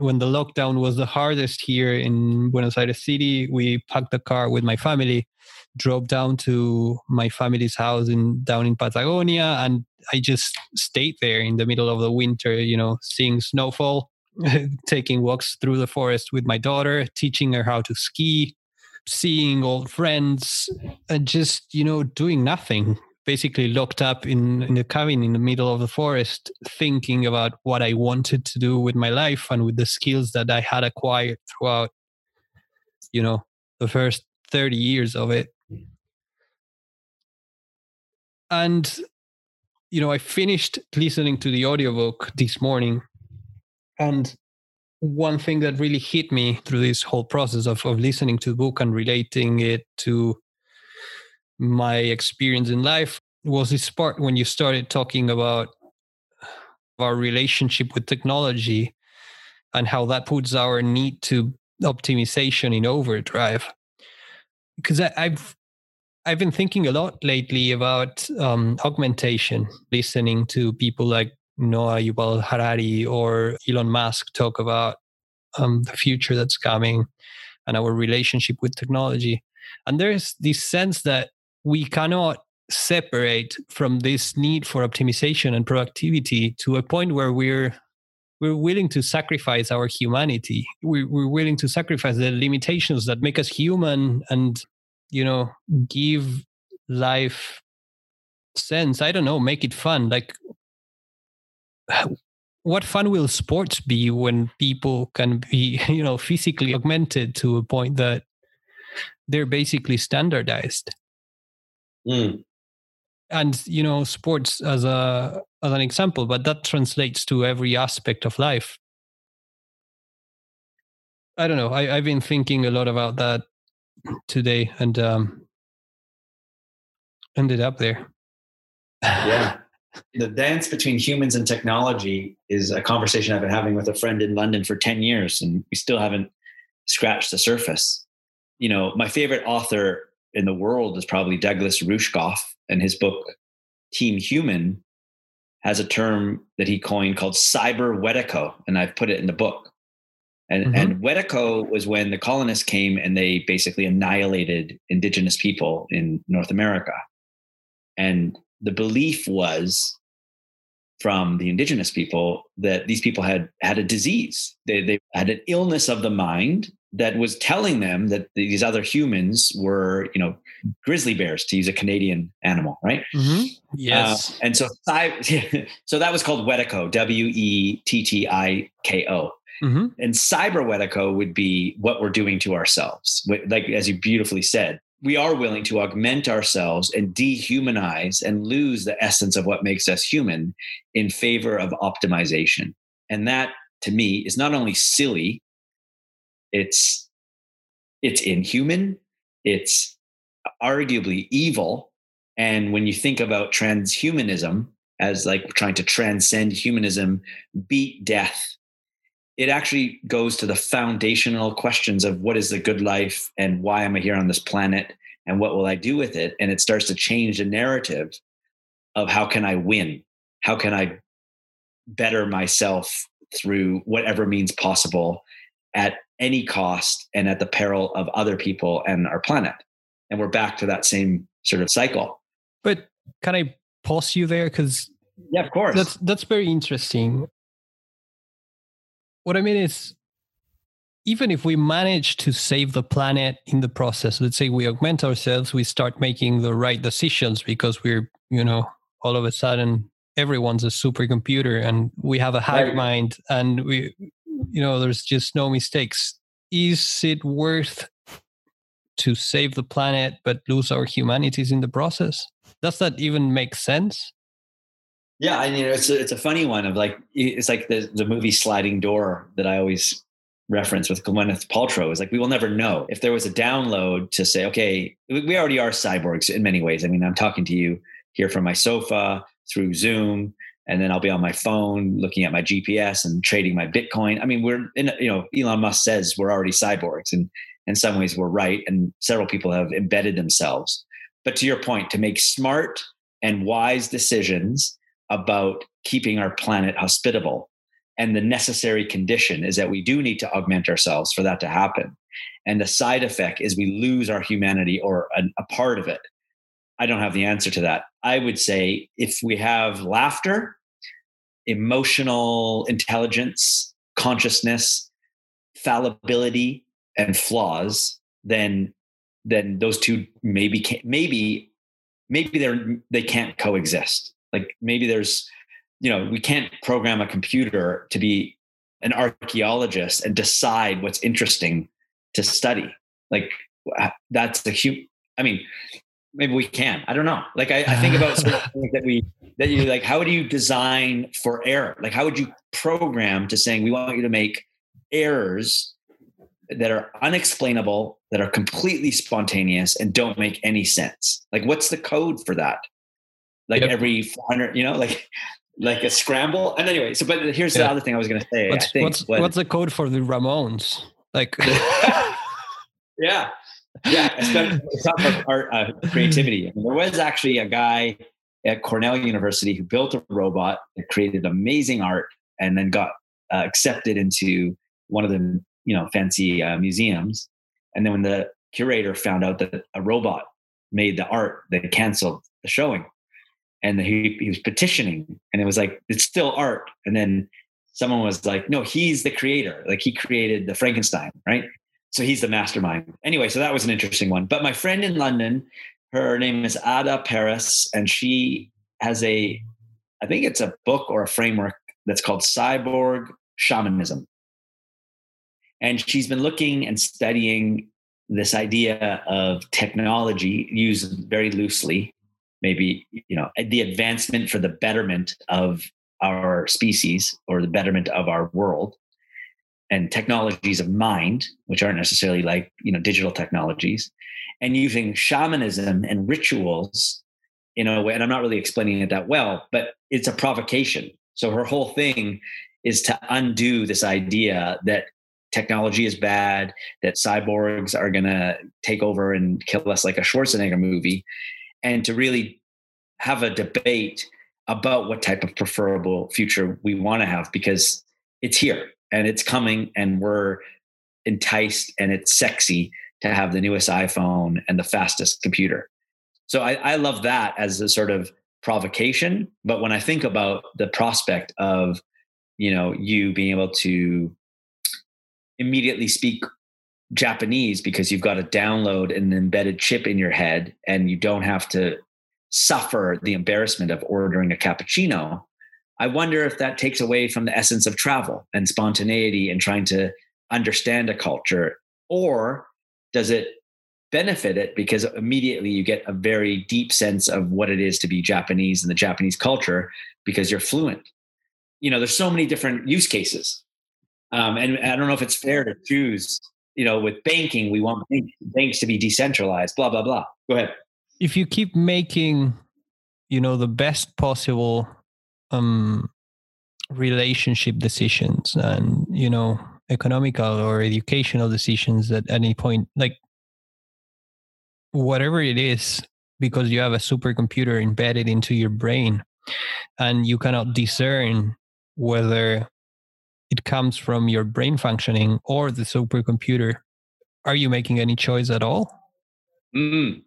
when the lockdown was the hardest here in Buenos Aires City, we packed the car with my family, drove down to my family's house in down in Patagonia, and I just stayed there in the middle of the winter, you know, seeing snowfall, taking walks through the forest with my daughter, teaching her how to ski, seeing old friends, and just, you know, doing nothing, basically locked up in, in a cabin in the middle of the forest, thinking about what I wanted to do with my life and with the skills that I had acquired throughout, you know, the first 30 years of it. And, you know, I finished listening to the audiobook this morning. And one thing that really hit me through this whole process of, of listening to the book and relating it to my experience in life was this part when you started talking about our relationship with technology and how that puts our need to optimization in overdrive because I, have I've been thinking a lot lately about um, augmentation, listening to people like Noah Yuval Harari or Elon Musk talk about um, the future that's coming and our relationship with technology. And there's this sense that we cannot separate from this need for optimization and productivity to a point where we're we're willing to sacrifice our humanity. We're, we're willing to sacrifice the limitations that make us human and you know give life sense. I don't know make it fun. Like what fun will sports be when people can be you know physically augmented to a point that they're basically standardized Mm. And you know, sports as a as an example, but that translates to every aspect of life. I don't know. I, I've been thinking a lot about that today, and um, ended up there. yeah, the dance between humans and technology is a conversation I've been having with a friend in London for ten years, and we still haven't scratched the surface. You know, my favorite author in the world is probably Douglas Rushkoff, and his book Team Human has a term that he coined called cyber Wetiko, and I've put it in the book. And, mm-hmm. and Wetiko was when the colonists came and they basically annihilated indigenous people in North America. And the belief was from the indigenous people that these people had had a disease. They, they had an illness of the mind that was telling them that these other humans were, you know, grizzly bears, to use a Canadian animal, right? Mm-hmm. Yes. Uh, and so, so that was called Wetiko, W E T T I K O. Mm-hmm. And cyber Wetiko would be what we're doing to ourselves. Like, as you beautifully said, we are willing to augment ourselves and dehumanize and lose the essence of what makes us human in favor of optimization. And that to me is not only silly, it's it's inhuman, it's arguably evil. And when you think about transhumanism as like trying to transcend humanism, beat death, it actually goes to the foundational questions of what is the good life and why am I here on this planet and what will I do with it? And it starts to change the narrative of how can I win? How can I better myself through whatever means possible at any cost and at the peril of other people and our planet? And we're back to that same sort of cycle. But can I pause you there? Because yeah, of course. That's that's very interesting what I mean is, even if we manage to save the planet in the process, let's say we augment ourselves, we start making the right decisions because we're, you know, all of a sudden everyone's a supercomputer and we have a hive right. mind and we, you know, there's just no mistakes. Is it worth to save the planet but lose our humanities in the process? Does that even make sense? Yeah, I mean it's a, it's a funny one of like it's like the the movie Sliding Door that I always reference with Gwyneth Paltrow is like we will never know if there was a download to say okay we already are cyborgs in many ways. I mean I'm talking to you here from my sofa through Zoom and then I'll be on my phone looking at my GPS and trading my Bitcoin. I mean we're in you know Elon Musk says we're already cyborgs and in some ways we're right and several people have embedded themselves. But to your point to make smart and wise decisions about keeping our planet hospitable. And the necessary condition is that we do need to augment ourselves for that to happen. And the side effect is we lose our humanity or a, a part of it. I don't have the answer to that. I would say if we have laughter, emotional intelligence, consciousness, fallibility, and flaws, then then those two maybe can maybe maybe they're they can't coexist like maybe there's, you know, we can't program a computer to be an archaeologist and decide what's interesting to study. Like that's the huge. I mean, maybe we can. I don't know. Like I, I think about things that we that you like. How would you design for error? Like how would you program to saying we want you to make errors that are unexplainable, that are completely spontaneous, and don't make any sense? Like what's the code for that? like yep. every 400, you know, like like a scramble. And anyway, so but here's yeah. the other thing I was going to say. What's, what's, what's the code for the Ramones? Like, yeah, yeah. It's about art, uh, creativity. I mean, there was actually a guy at Cornell University who built a robot that created amazing art and then got uh, accepted into one of the you know fancy uh, museums. And then when the curator found out that a robot made the art, they canceled the showing and he, he was petitioning and it was like it's still art and then someone was like no he's the creator like he created the frankenstein right so he's the mastermind. Anyway so that was an interesting one. But my friend in london her name is ada paris and she has a i think it's a book or a framework that's called cyborg shamanism. And she's been looking and studying this idea of technology used very loosely maybe you know the advancement for the betterment of our species or the betterment of our world and technologies of mind which aren't necessarily like you know digital technologies and using shamanism and rituals in a way and i'm not really explaining it that well but it's a provocation. So her whole thing is to undo this idea that technology is bad that cyborgs are going to take over and kill us like a schwarzenegger movie and to really have a debate about what type of preferable future we want to have because it's here and it's coming and we're enticed and it's sexy to have the newest iphone and the fastest computer so I, I love that as a sort of provocation but when i think about the prospect of you know you being able to immediately speak Japanese because you've got to download an embedded chip in your head and you don't have to suffer the embarrassment of ordering a cappuccino. I wonder if that takes away from the essence of travel and spontaneity and trying to understand a culture, or does it benefit it because immediately you get a very deep sense of what it is to be Japanese and the Japanese culture because you're fluent? You know, there's so many different use cases. Um, and I don't know if it's fair to choose you know, with banking, we want banks to be decentralized, blah, blah, blah. Go ahead. If you keep making, you know, the best possible um, relationship decisions and, you know, economical or educational decisions at any point, like whatever it is, because you have a supercomputer embedded into your brain and you cannot discern whether it comes from your brain functioning or the supercomputer, are you making any choice at all? Mm.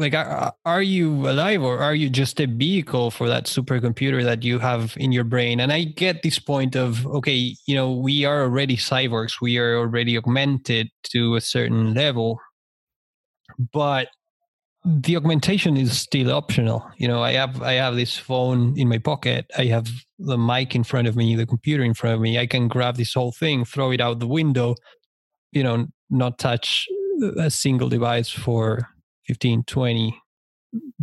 Like, are, are you alive or are you just a vehicle for that supercomputer that you have in your brain? And I get this point of, okay, you know, we are already cyborgs, we are already augmented to a certain level, but the augmentation is still optional. You know i have i have this phone in my pocket. I have the mic in front of me the computer in front of me. I can grab this whole thing throw it out the window you know not touch a single device for 15 20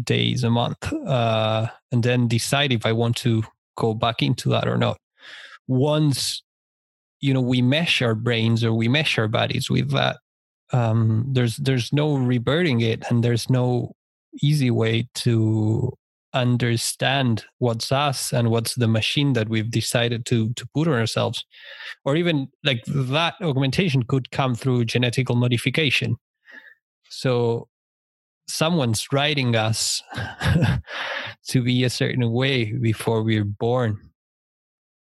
days a month uh, and then decide if i want to go back into that or not. Once you know we mesh our brains or we mesh our bodies with that um, there's there's no reverting it and there's no easy way to understand what's us and what's the machine that we've decided to to put on ourselves. Or even like that augmentation could come through genetical modification. So someone's writing us to be a certain way before we're born.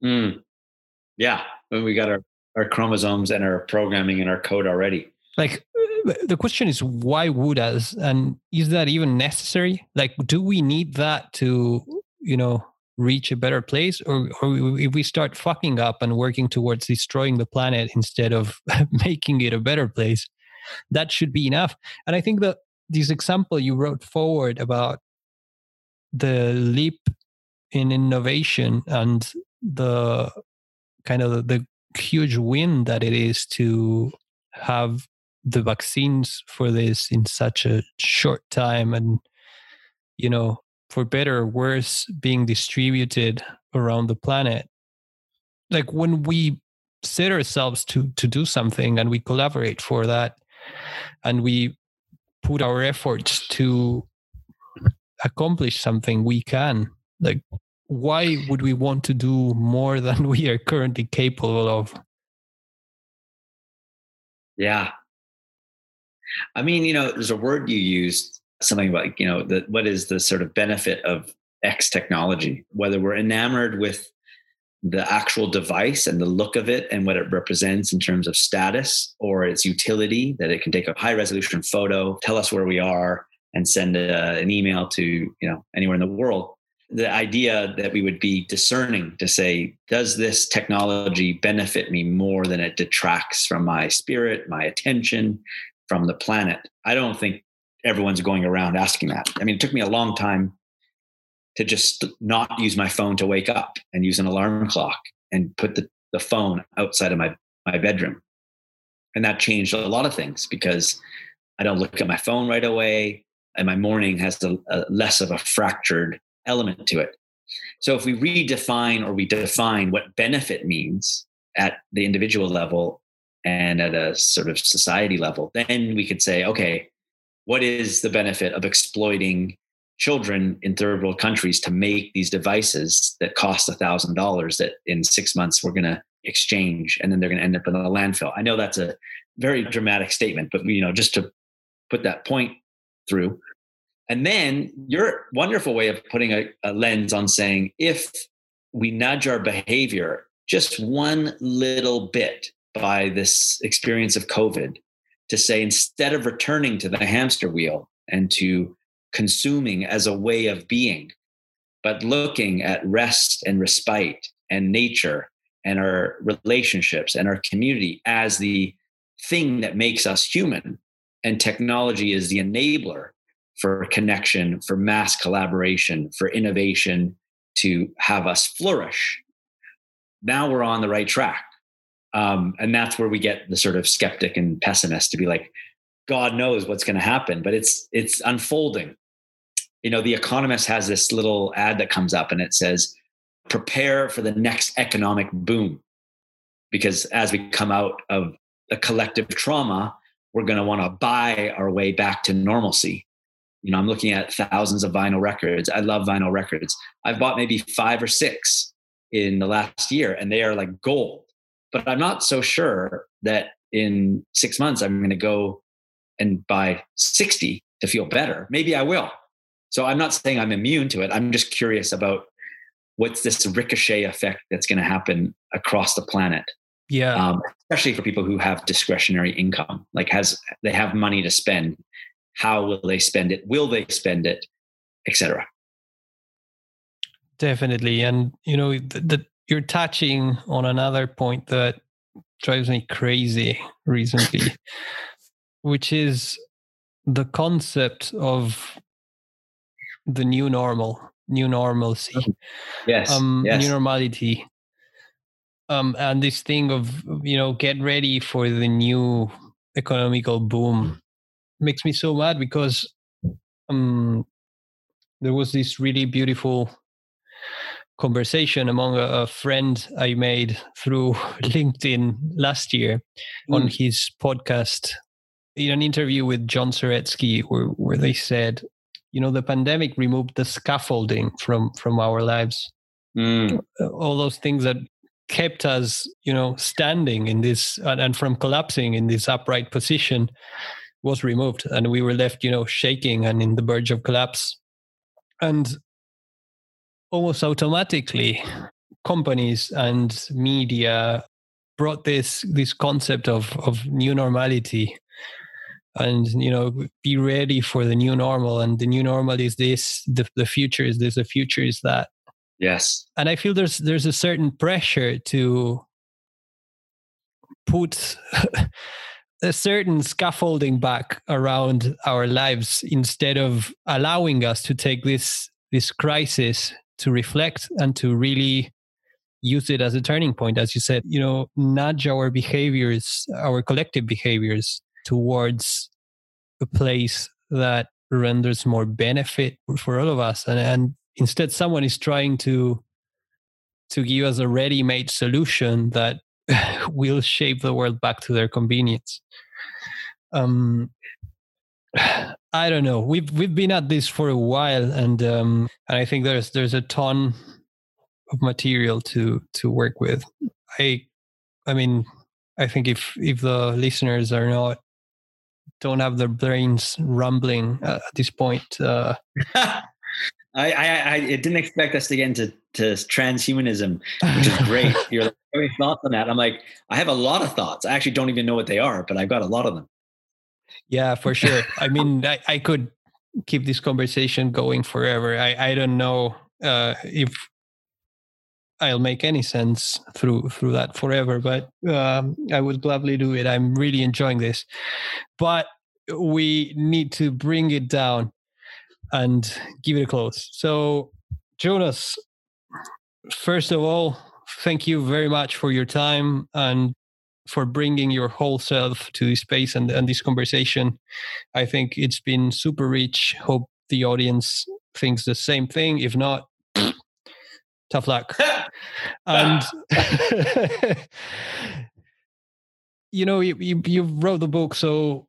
Mm. yeah when we got our our chromosomes and our programming and our code already. Like the question is why would us? And is that even necessary? Like do we need that to you know reach a better place? Or, or if we start fucking up and working towards destroying the planet instead of making it a better place that should be enough. And i think that this example you wrote forward about the leap in innovation and the kind of the huge win that it is to have the vaccines for this in such a short time and you know for better or worse being distributed around the planet. Like when we set ourselves to to do something and we collaborate for that and we put our efforts to accomplish something we can. Like why would we want to do more than we are currently capable of? Yeah. I mean, you know, there's a word you used, something about, you know, the, what is the sort of benefit of X technology, whether we're enamored with the actual device and the look of it and what it represents in terms of status or its utility, that it can take a high resolution photo, tell us where we are, and send a, an email to you know anywhere in the world the idea that we would be discerning to say, does this technology benefit me more than it detracts from my spirit, my attention, from the planet. I don't think everyone's going around asking that. I mean, it took me a long time to just not use my phone to wake up and use an alarm clock and put the, the phone outside of my, my bedroom. And that changed a lot of things because I don't look at my phone right away and my morning has a, a less of a fractured element to it. So if we redefine or we define what benefit means at the individual level and at a sort of society level, then we could say, okay, what is the benefit of exploiting children in third world countries to make these devices that cost a thousand dollars that in six months we're going to exchange and then they're going to end up in a landfill. I know that's a very dramatic statement but you know just to put that point through. And then your wonderful way of putting a, a lens on saying if we nudge our behavior just one little bit by this experience of COVID to say instead of returning to the hamster wheel and to consuming as a way of being, but looking at rest and respite and nature and our relationships and our community as the thing that makes us human. And technology is the enabler for connection, for mass collaboration, for innovation to have us flourish. Now we're on the right track. Um, and that's where we get the sort of skeptic and pessimist to be like, God knows what's going to happen, but it's it's unfolding. You know, the Economist has this little ad that comes up and it says, "Prepare for the next economic boom," because as we come out of a collective trauma, we're going to want to buy our way back to normalcy. You know, I'm looking at thousands of vinyl records. I love vinyl records. I've bought maybe five or six in the last year, and they are like gold. But I'm not so sure that in six months I'm going to go and buy 60 to feel better. Maybe I will. So I'm not saying I'm immune to it. I'm just curious about what's this ricochet effect that's going to happen across the planet. Yeah. Um, especially for people who have discretionary income, like has they have money to spend. How will they spend it? Will they spend it, etc. Definitely, and you know that you're touching on another point that drives me crazy recently, which is the concept of the new normal, new normalcy, yes, um, yes. new normality um, and this thing of you know get ready for the new economical boom makes me so mad because um, there was this really beautiful conversation among a, a friend I made through LinkedIn last year mm. on his podcast in an interview with John Zaretsky where, where they said, you know, the pandemic removed the scaffolding from from our lives. Mm. All those things that kept us, you know, standing in this and, and from collapsing in this upright position was removed, and we were left, you know, shaking and in the verge of collapse. And almost automatically, companies and media brought this this concept of of new normality and you know be ready for the new normal. And the new normal is this the, the future is this the future is that. Yes. And I feel there's there's a certain pressure to put a certain scaffolding back around our lives instead of allowing us to take this this crisis to reflect and to really use it as a turning point. As you said you know nudge our behaviors our collective behaviors towards a place that renders more benefit for all of us. And, and instead someone is trying to to give us a ready-made solution that will shape the world back to their convenience. Um i don't know. We've we've been at this for a while and um and i think there's there's a ton of material to to work with. I i mean i think if if the listeners are not don't have their brains rumbling at this point uh I, I, I didn't expect us to get into to transhumanism, which is great. You're like, any thoughts on that? I'm like, I have a lot of thoughts. I actually don't even know what they are, but I've got a lot of them. Yeah, for sure. I mean, I, I could keep this conversation going forever. I, I don't know uh, if I'll make any sense through through that forever, but um, I would gladly do it. I'm really enjoying this, but we need to bring it down and give it a close. So, Jonas, first of all, thank you very much for your time and for bringing your whole self to this space and, and this conversation. I think it's been super rich. Hope the audience thinks the same thing. If not, tough luck. and you know, you, you, you wrote the book, so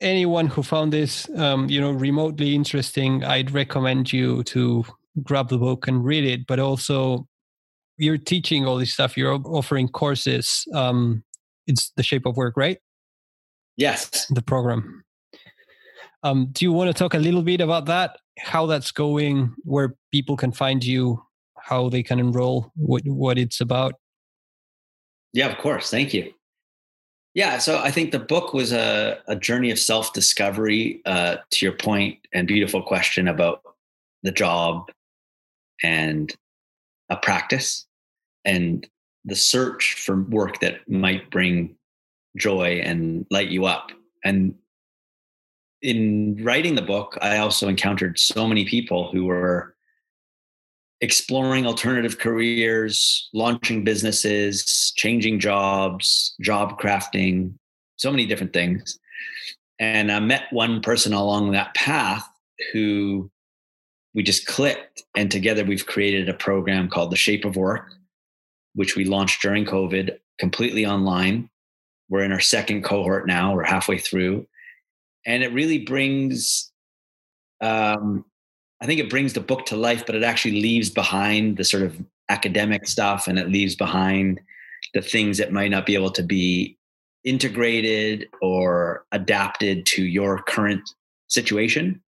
anyone who found this um, you know remotely interesting i'd recommend you to grab the book and read it. But also you're teaching all this stuff. You're offering courses. Um, it's the shape of work right? Yes. The program. Um, do you want to talk a little bit about that how that's going where people can find you how they can enroll, what what it's about? Yeah, of course. Thank you. Yeah, so I think the book was a, a journey of self discovery. Uh, to your point and beautiful question about the job and a practice and the search for work that might bring joy and light you up. And in writing the book, I also encountered so many people who were exploring alternative careers, launching businesses, changing jobs, job crafting, so many different things. And I met one person along that path who we just clicked. And together we've created a program called The Shape of Work, which we launched during COVID completely online. We're in our second cohort now, we're halfway through. And it really brings, um, I think it brings the book to life, but it actually leaves behind the sort of academic stuff and it leaves behind the things that might not be able to be integrated or adapted to your current situation.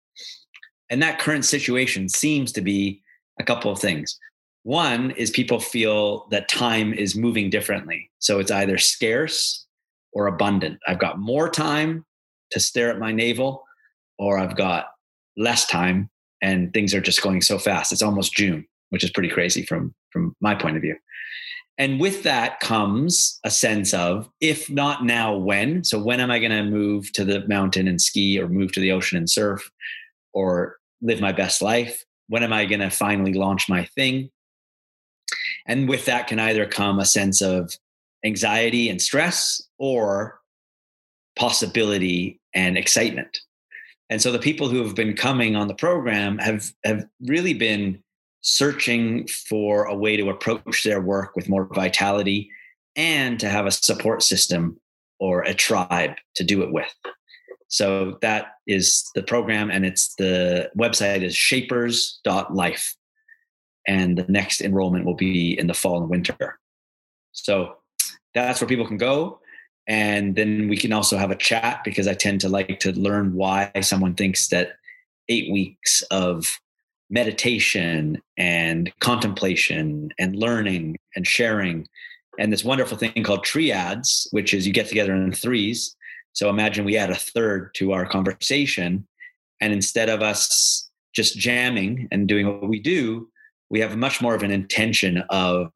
And that current situation seems to be a couple of things. One is people feel that time is moving differently. So it's either scarce or abundant. I've got more time to stare at my navel, or I've got less time and things are just going so fast. It's almost June, which is pretty crazy from, from my point of view. And with that comes a sense of if not now, when? So, when am I going to move to the mountain and ski or move to the ocean and surf or live my best life? When am I going to finally launch my thing? And with that can either come a sense of anxiety and stress or possibility and excitement. And so the people who have been coming on the program have have really been searching for a way to approach their work with more vitality and to have a support system or a tribe to do it with. So that is the program and it's the website is shapers.life and the next enrollment will be in the fall and winter. So that's where people can go. And then we can also have a chat because I tend to like to learn why someone thinks that eight weeks of meditation and contemplation and learning and sharing and this wonderful thing called triads, which is you get together in threes. So imagine we add a third to our conversation. And instead of us just jamming and doing what we do, we have much more of an intention of,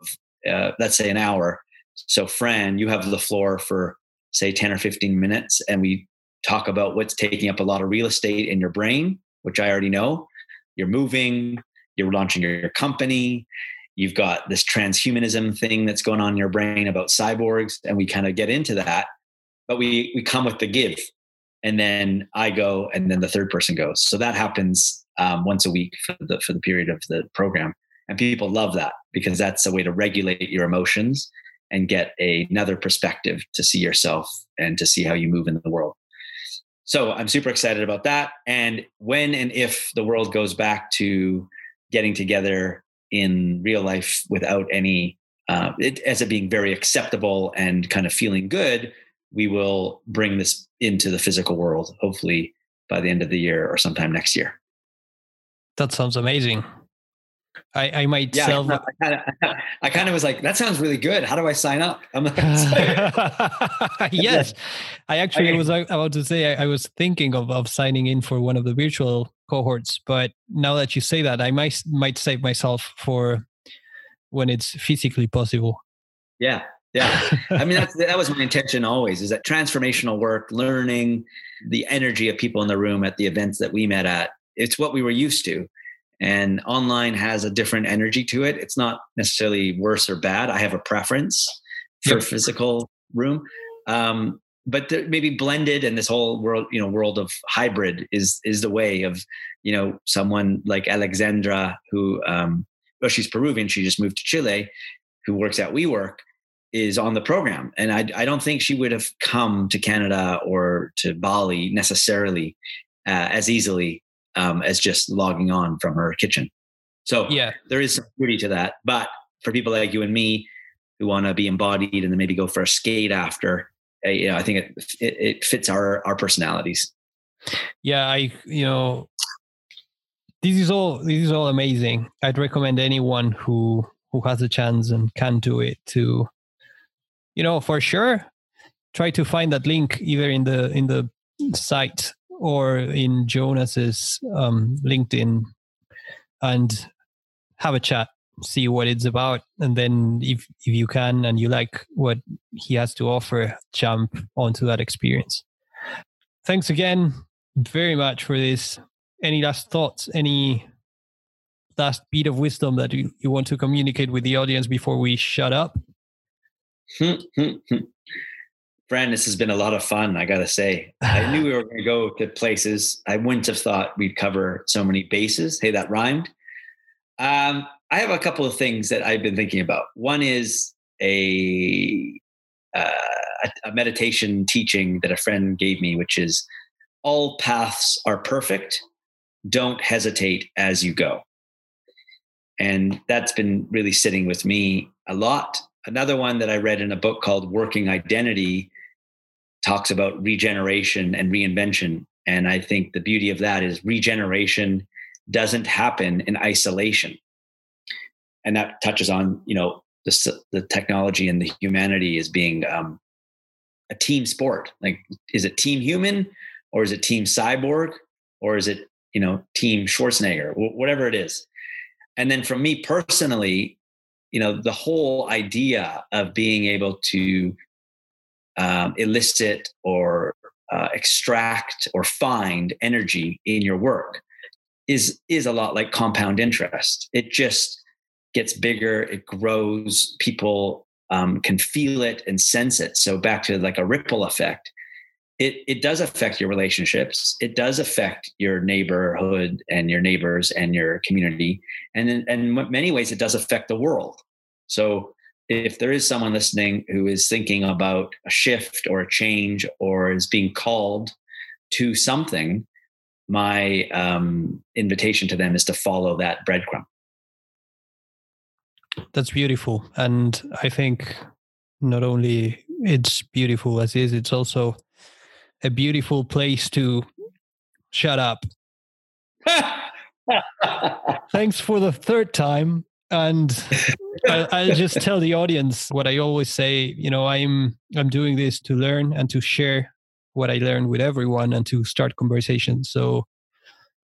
uh, let's say, an hour. So, Fran, you have the floor for, say, 10 or 15 minutes, and we talk about what's taking up a lot of real estate in your brain, which I already know. You're moving, you're launching your company, you've got this transhumanism thing that's going on in your brain about cyborgs, and we kind of get into that. But we we come with the give, and then I go, and then the third person goes. So that happens um, once a week for the for the period of the program. And people love that because that's a way to regulate your emotions and get a, another perspective to see yourself and to see how you move in the world. So I'm super excited about that. And when and if the world goes back to getting together in real life without any, uh, it, as it being very acceptable and kind of feeling good, we will bring this into the physical world, hopefully by the end of the year or sometime next year. That sounds amazing. I, I might yeah, sell. I kind, of, I kind of was like, that sounds really good. How do I sign up? I'm like, yes, I actually okay. was uh, about to say I, I, was thinking of, of signing in for one of the virtual cohorts, but now that you say that, I might might save myself for when it's physically possible. Yeah, yeah. I mean, that's, that was my intention always. Is that transformational work, learning, the energy of people in the room at the events that we met at. It's what we were used to and online has a different energy to it. It's not necessarily worse or bad. I have a preference for yep. physical room. Um, but maybe blended and this whole world you know world of hybrid is is the way of you know someone like alexandra who um well she's peruvian. She just moved to chile who works at WeWork is on the program. And I, I don't think she would have come to canada or to bali necessarily uh, as easily um, as just logging on from her kitchen. So yeah, there is some beauty to that. But for people like you and me who want to be embodied and then maybe go for a skate after, uh, you know, I think it, it, it fits our our personalities. Yeah, I you know this is all this is all amazing. I'd recommend anyone who who has a chance and can do it to, you know, for sure, try to find that link either in the in the site or in Jonas's um, LinkedIn and have a chat, see what it's about, and then if if you can and you like what he has to offer, jump onto that experience. Thanks again very much for this. Any last thoughts? Any last bit of wisdom that you, you want to communicate with the audience before we shut up? Hmm, hmm, hmm. Friend, this has been a lot of fun, I gotta say. I knew we were gonna go to places. I wouldn't have thought we'd cover so many bases. Hey, that rhymed. Um, I have a couple of things that I've been thinking about. One is a, uh, a meditation teaching that a friend gave me, which is all paths are perfect. Don't hesitate as you go. And that's been really sitting with me a lot. Another one that I read in a book called Working Identity talks about regeneration and reinvention. And I think the beauty of that is regeneration doesn't happen in isolation. And that touches on, you know, the, the technology and the humanity as being um, a team sport. Like, is it team human or is it team cyborg or is it, you know, team Schwarzenegger, whatever it is. And then from me personally, you know, the whole idea of being able to um, elicit or uh, extract or find energy in your work is is a lot like compound interest. It just gets bigger, it grows. People um, can feel it and sense it. So back to like a ripple effect. It it does affect your relationships. It does affect your neighborhood and your neighbors and your community. And in, and in many ways, it does affect the world. So if there is someone listening who is thinking about a shift or a change or is being called to something, my um, invitation to them is to follow that breadcrumb. That's beautiful. And I think not only it's beautiful as is, it's also a beautiful place to shut up. Thanks for the third time. And I, I'll just tell the audience what I always say. You know, I'm I'm doing this to learn and to share what I learn with everyone and to start conversations. So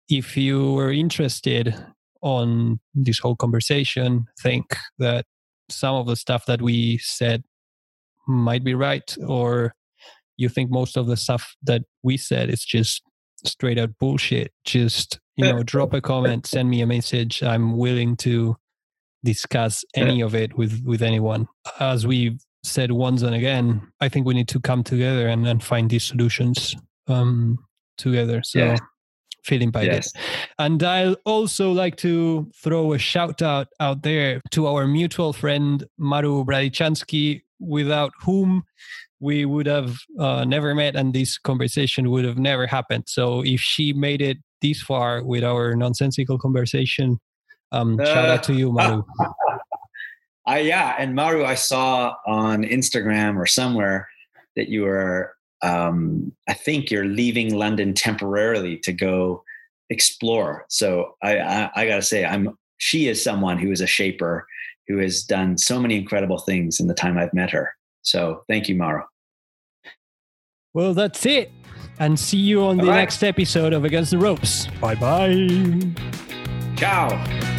if you were interested on this whole conversation, think that some of the stuff that we said might be right, or you think most of the stuff that we said is just straight out bullshit, just you uh, know, drop a comment, send me a message. I'm willing to discuss any of it with with anyone. As we've said once and again, I think we need to come together and, and find these solutions um, together. So yeah. feel invited. Yes. And I'll also like to throw a shout out out there to our mutual friend Maru Bradichansky, without whom we would have uh, never met and this conversation would have never happened. So if she made it this far with our nonsensical conversation, um, uh, shout out to you, Maru. I yeah, and Maru, I saw on Instagram or somewhere that you were. Um, I think you're leaving London temporarily to go explore. So I, I, I got to say, I'm. She is someone who is a shaper who has done so many incredible things in the time I've met her. So thank you, Maru. Well, that's it. And see you on All the right. next episode of Against the Ropes. Bye bye. Ciao.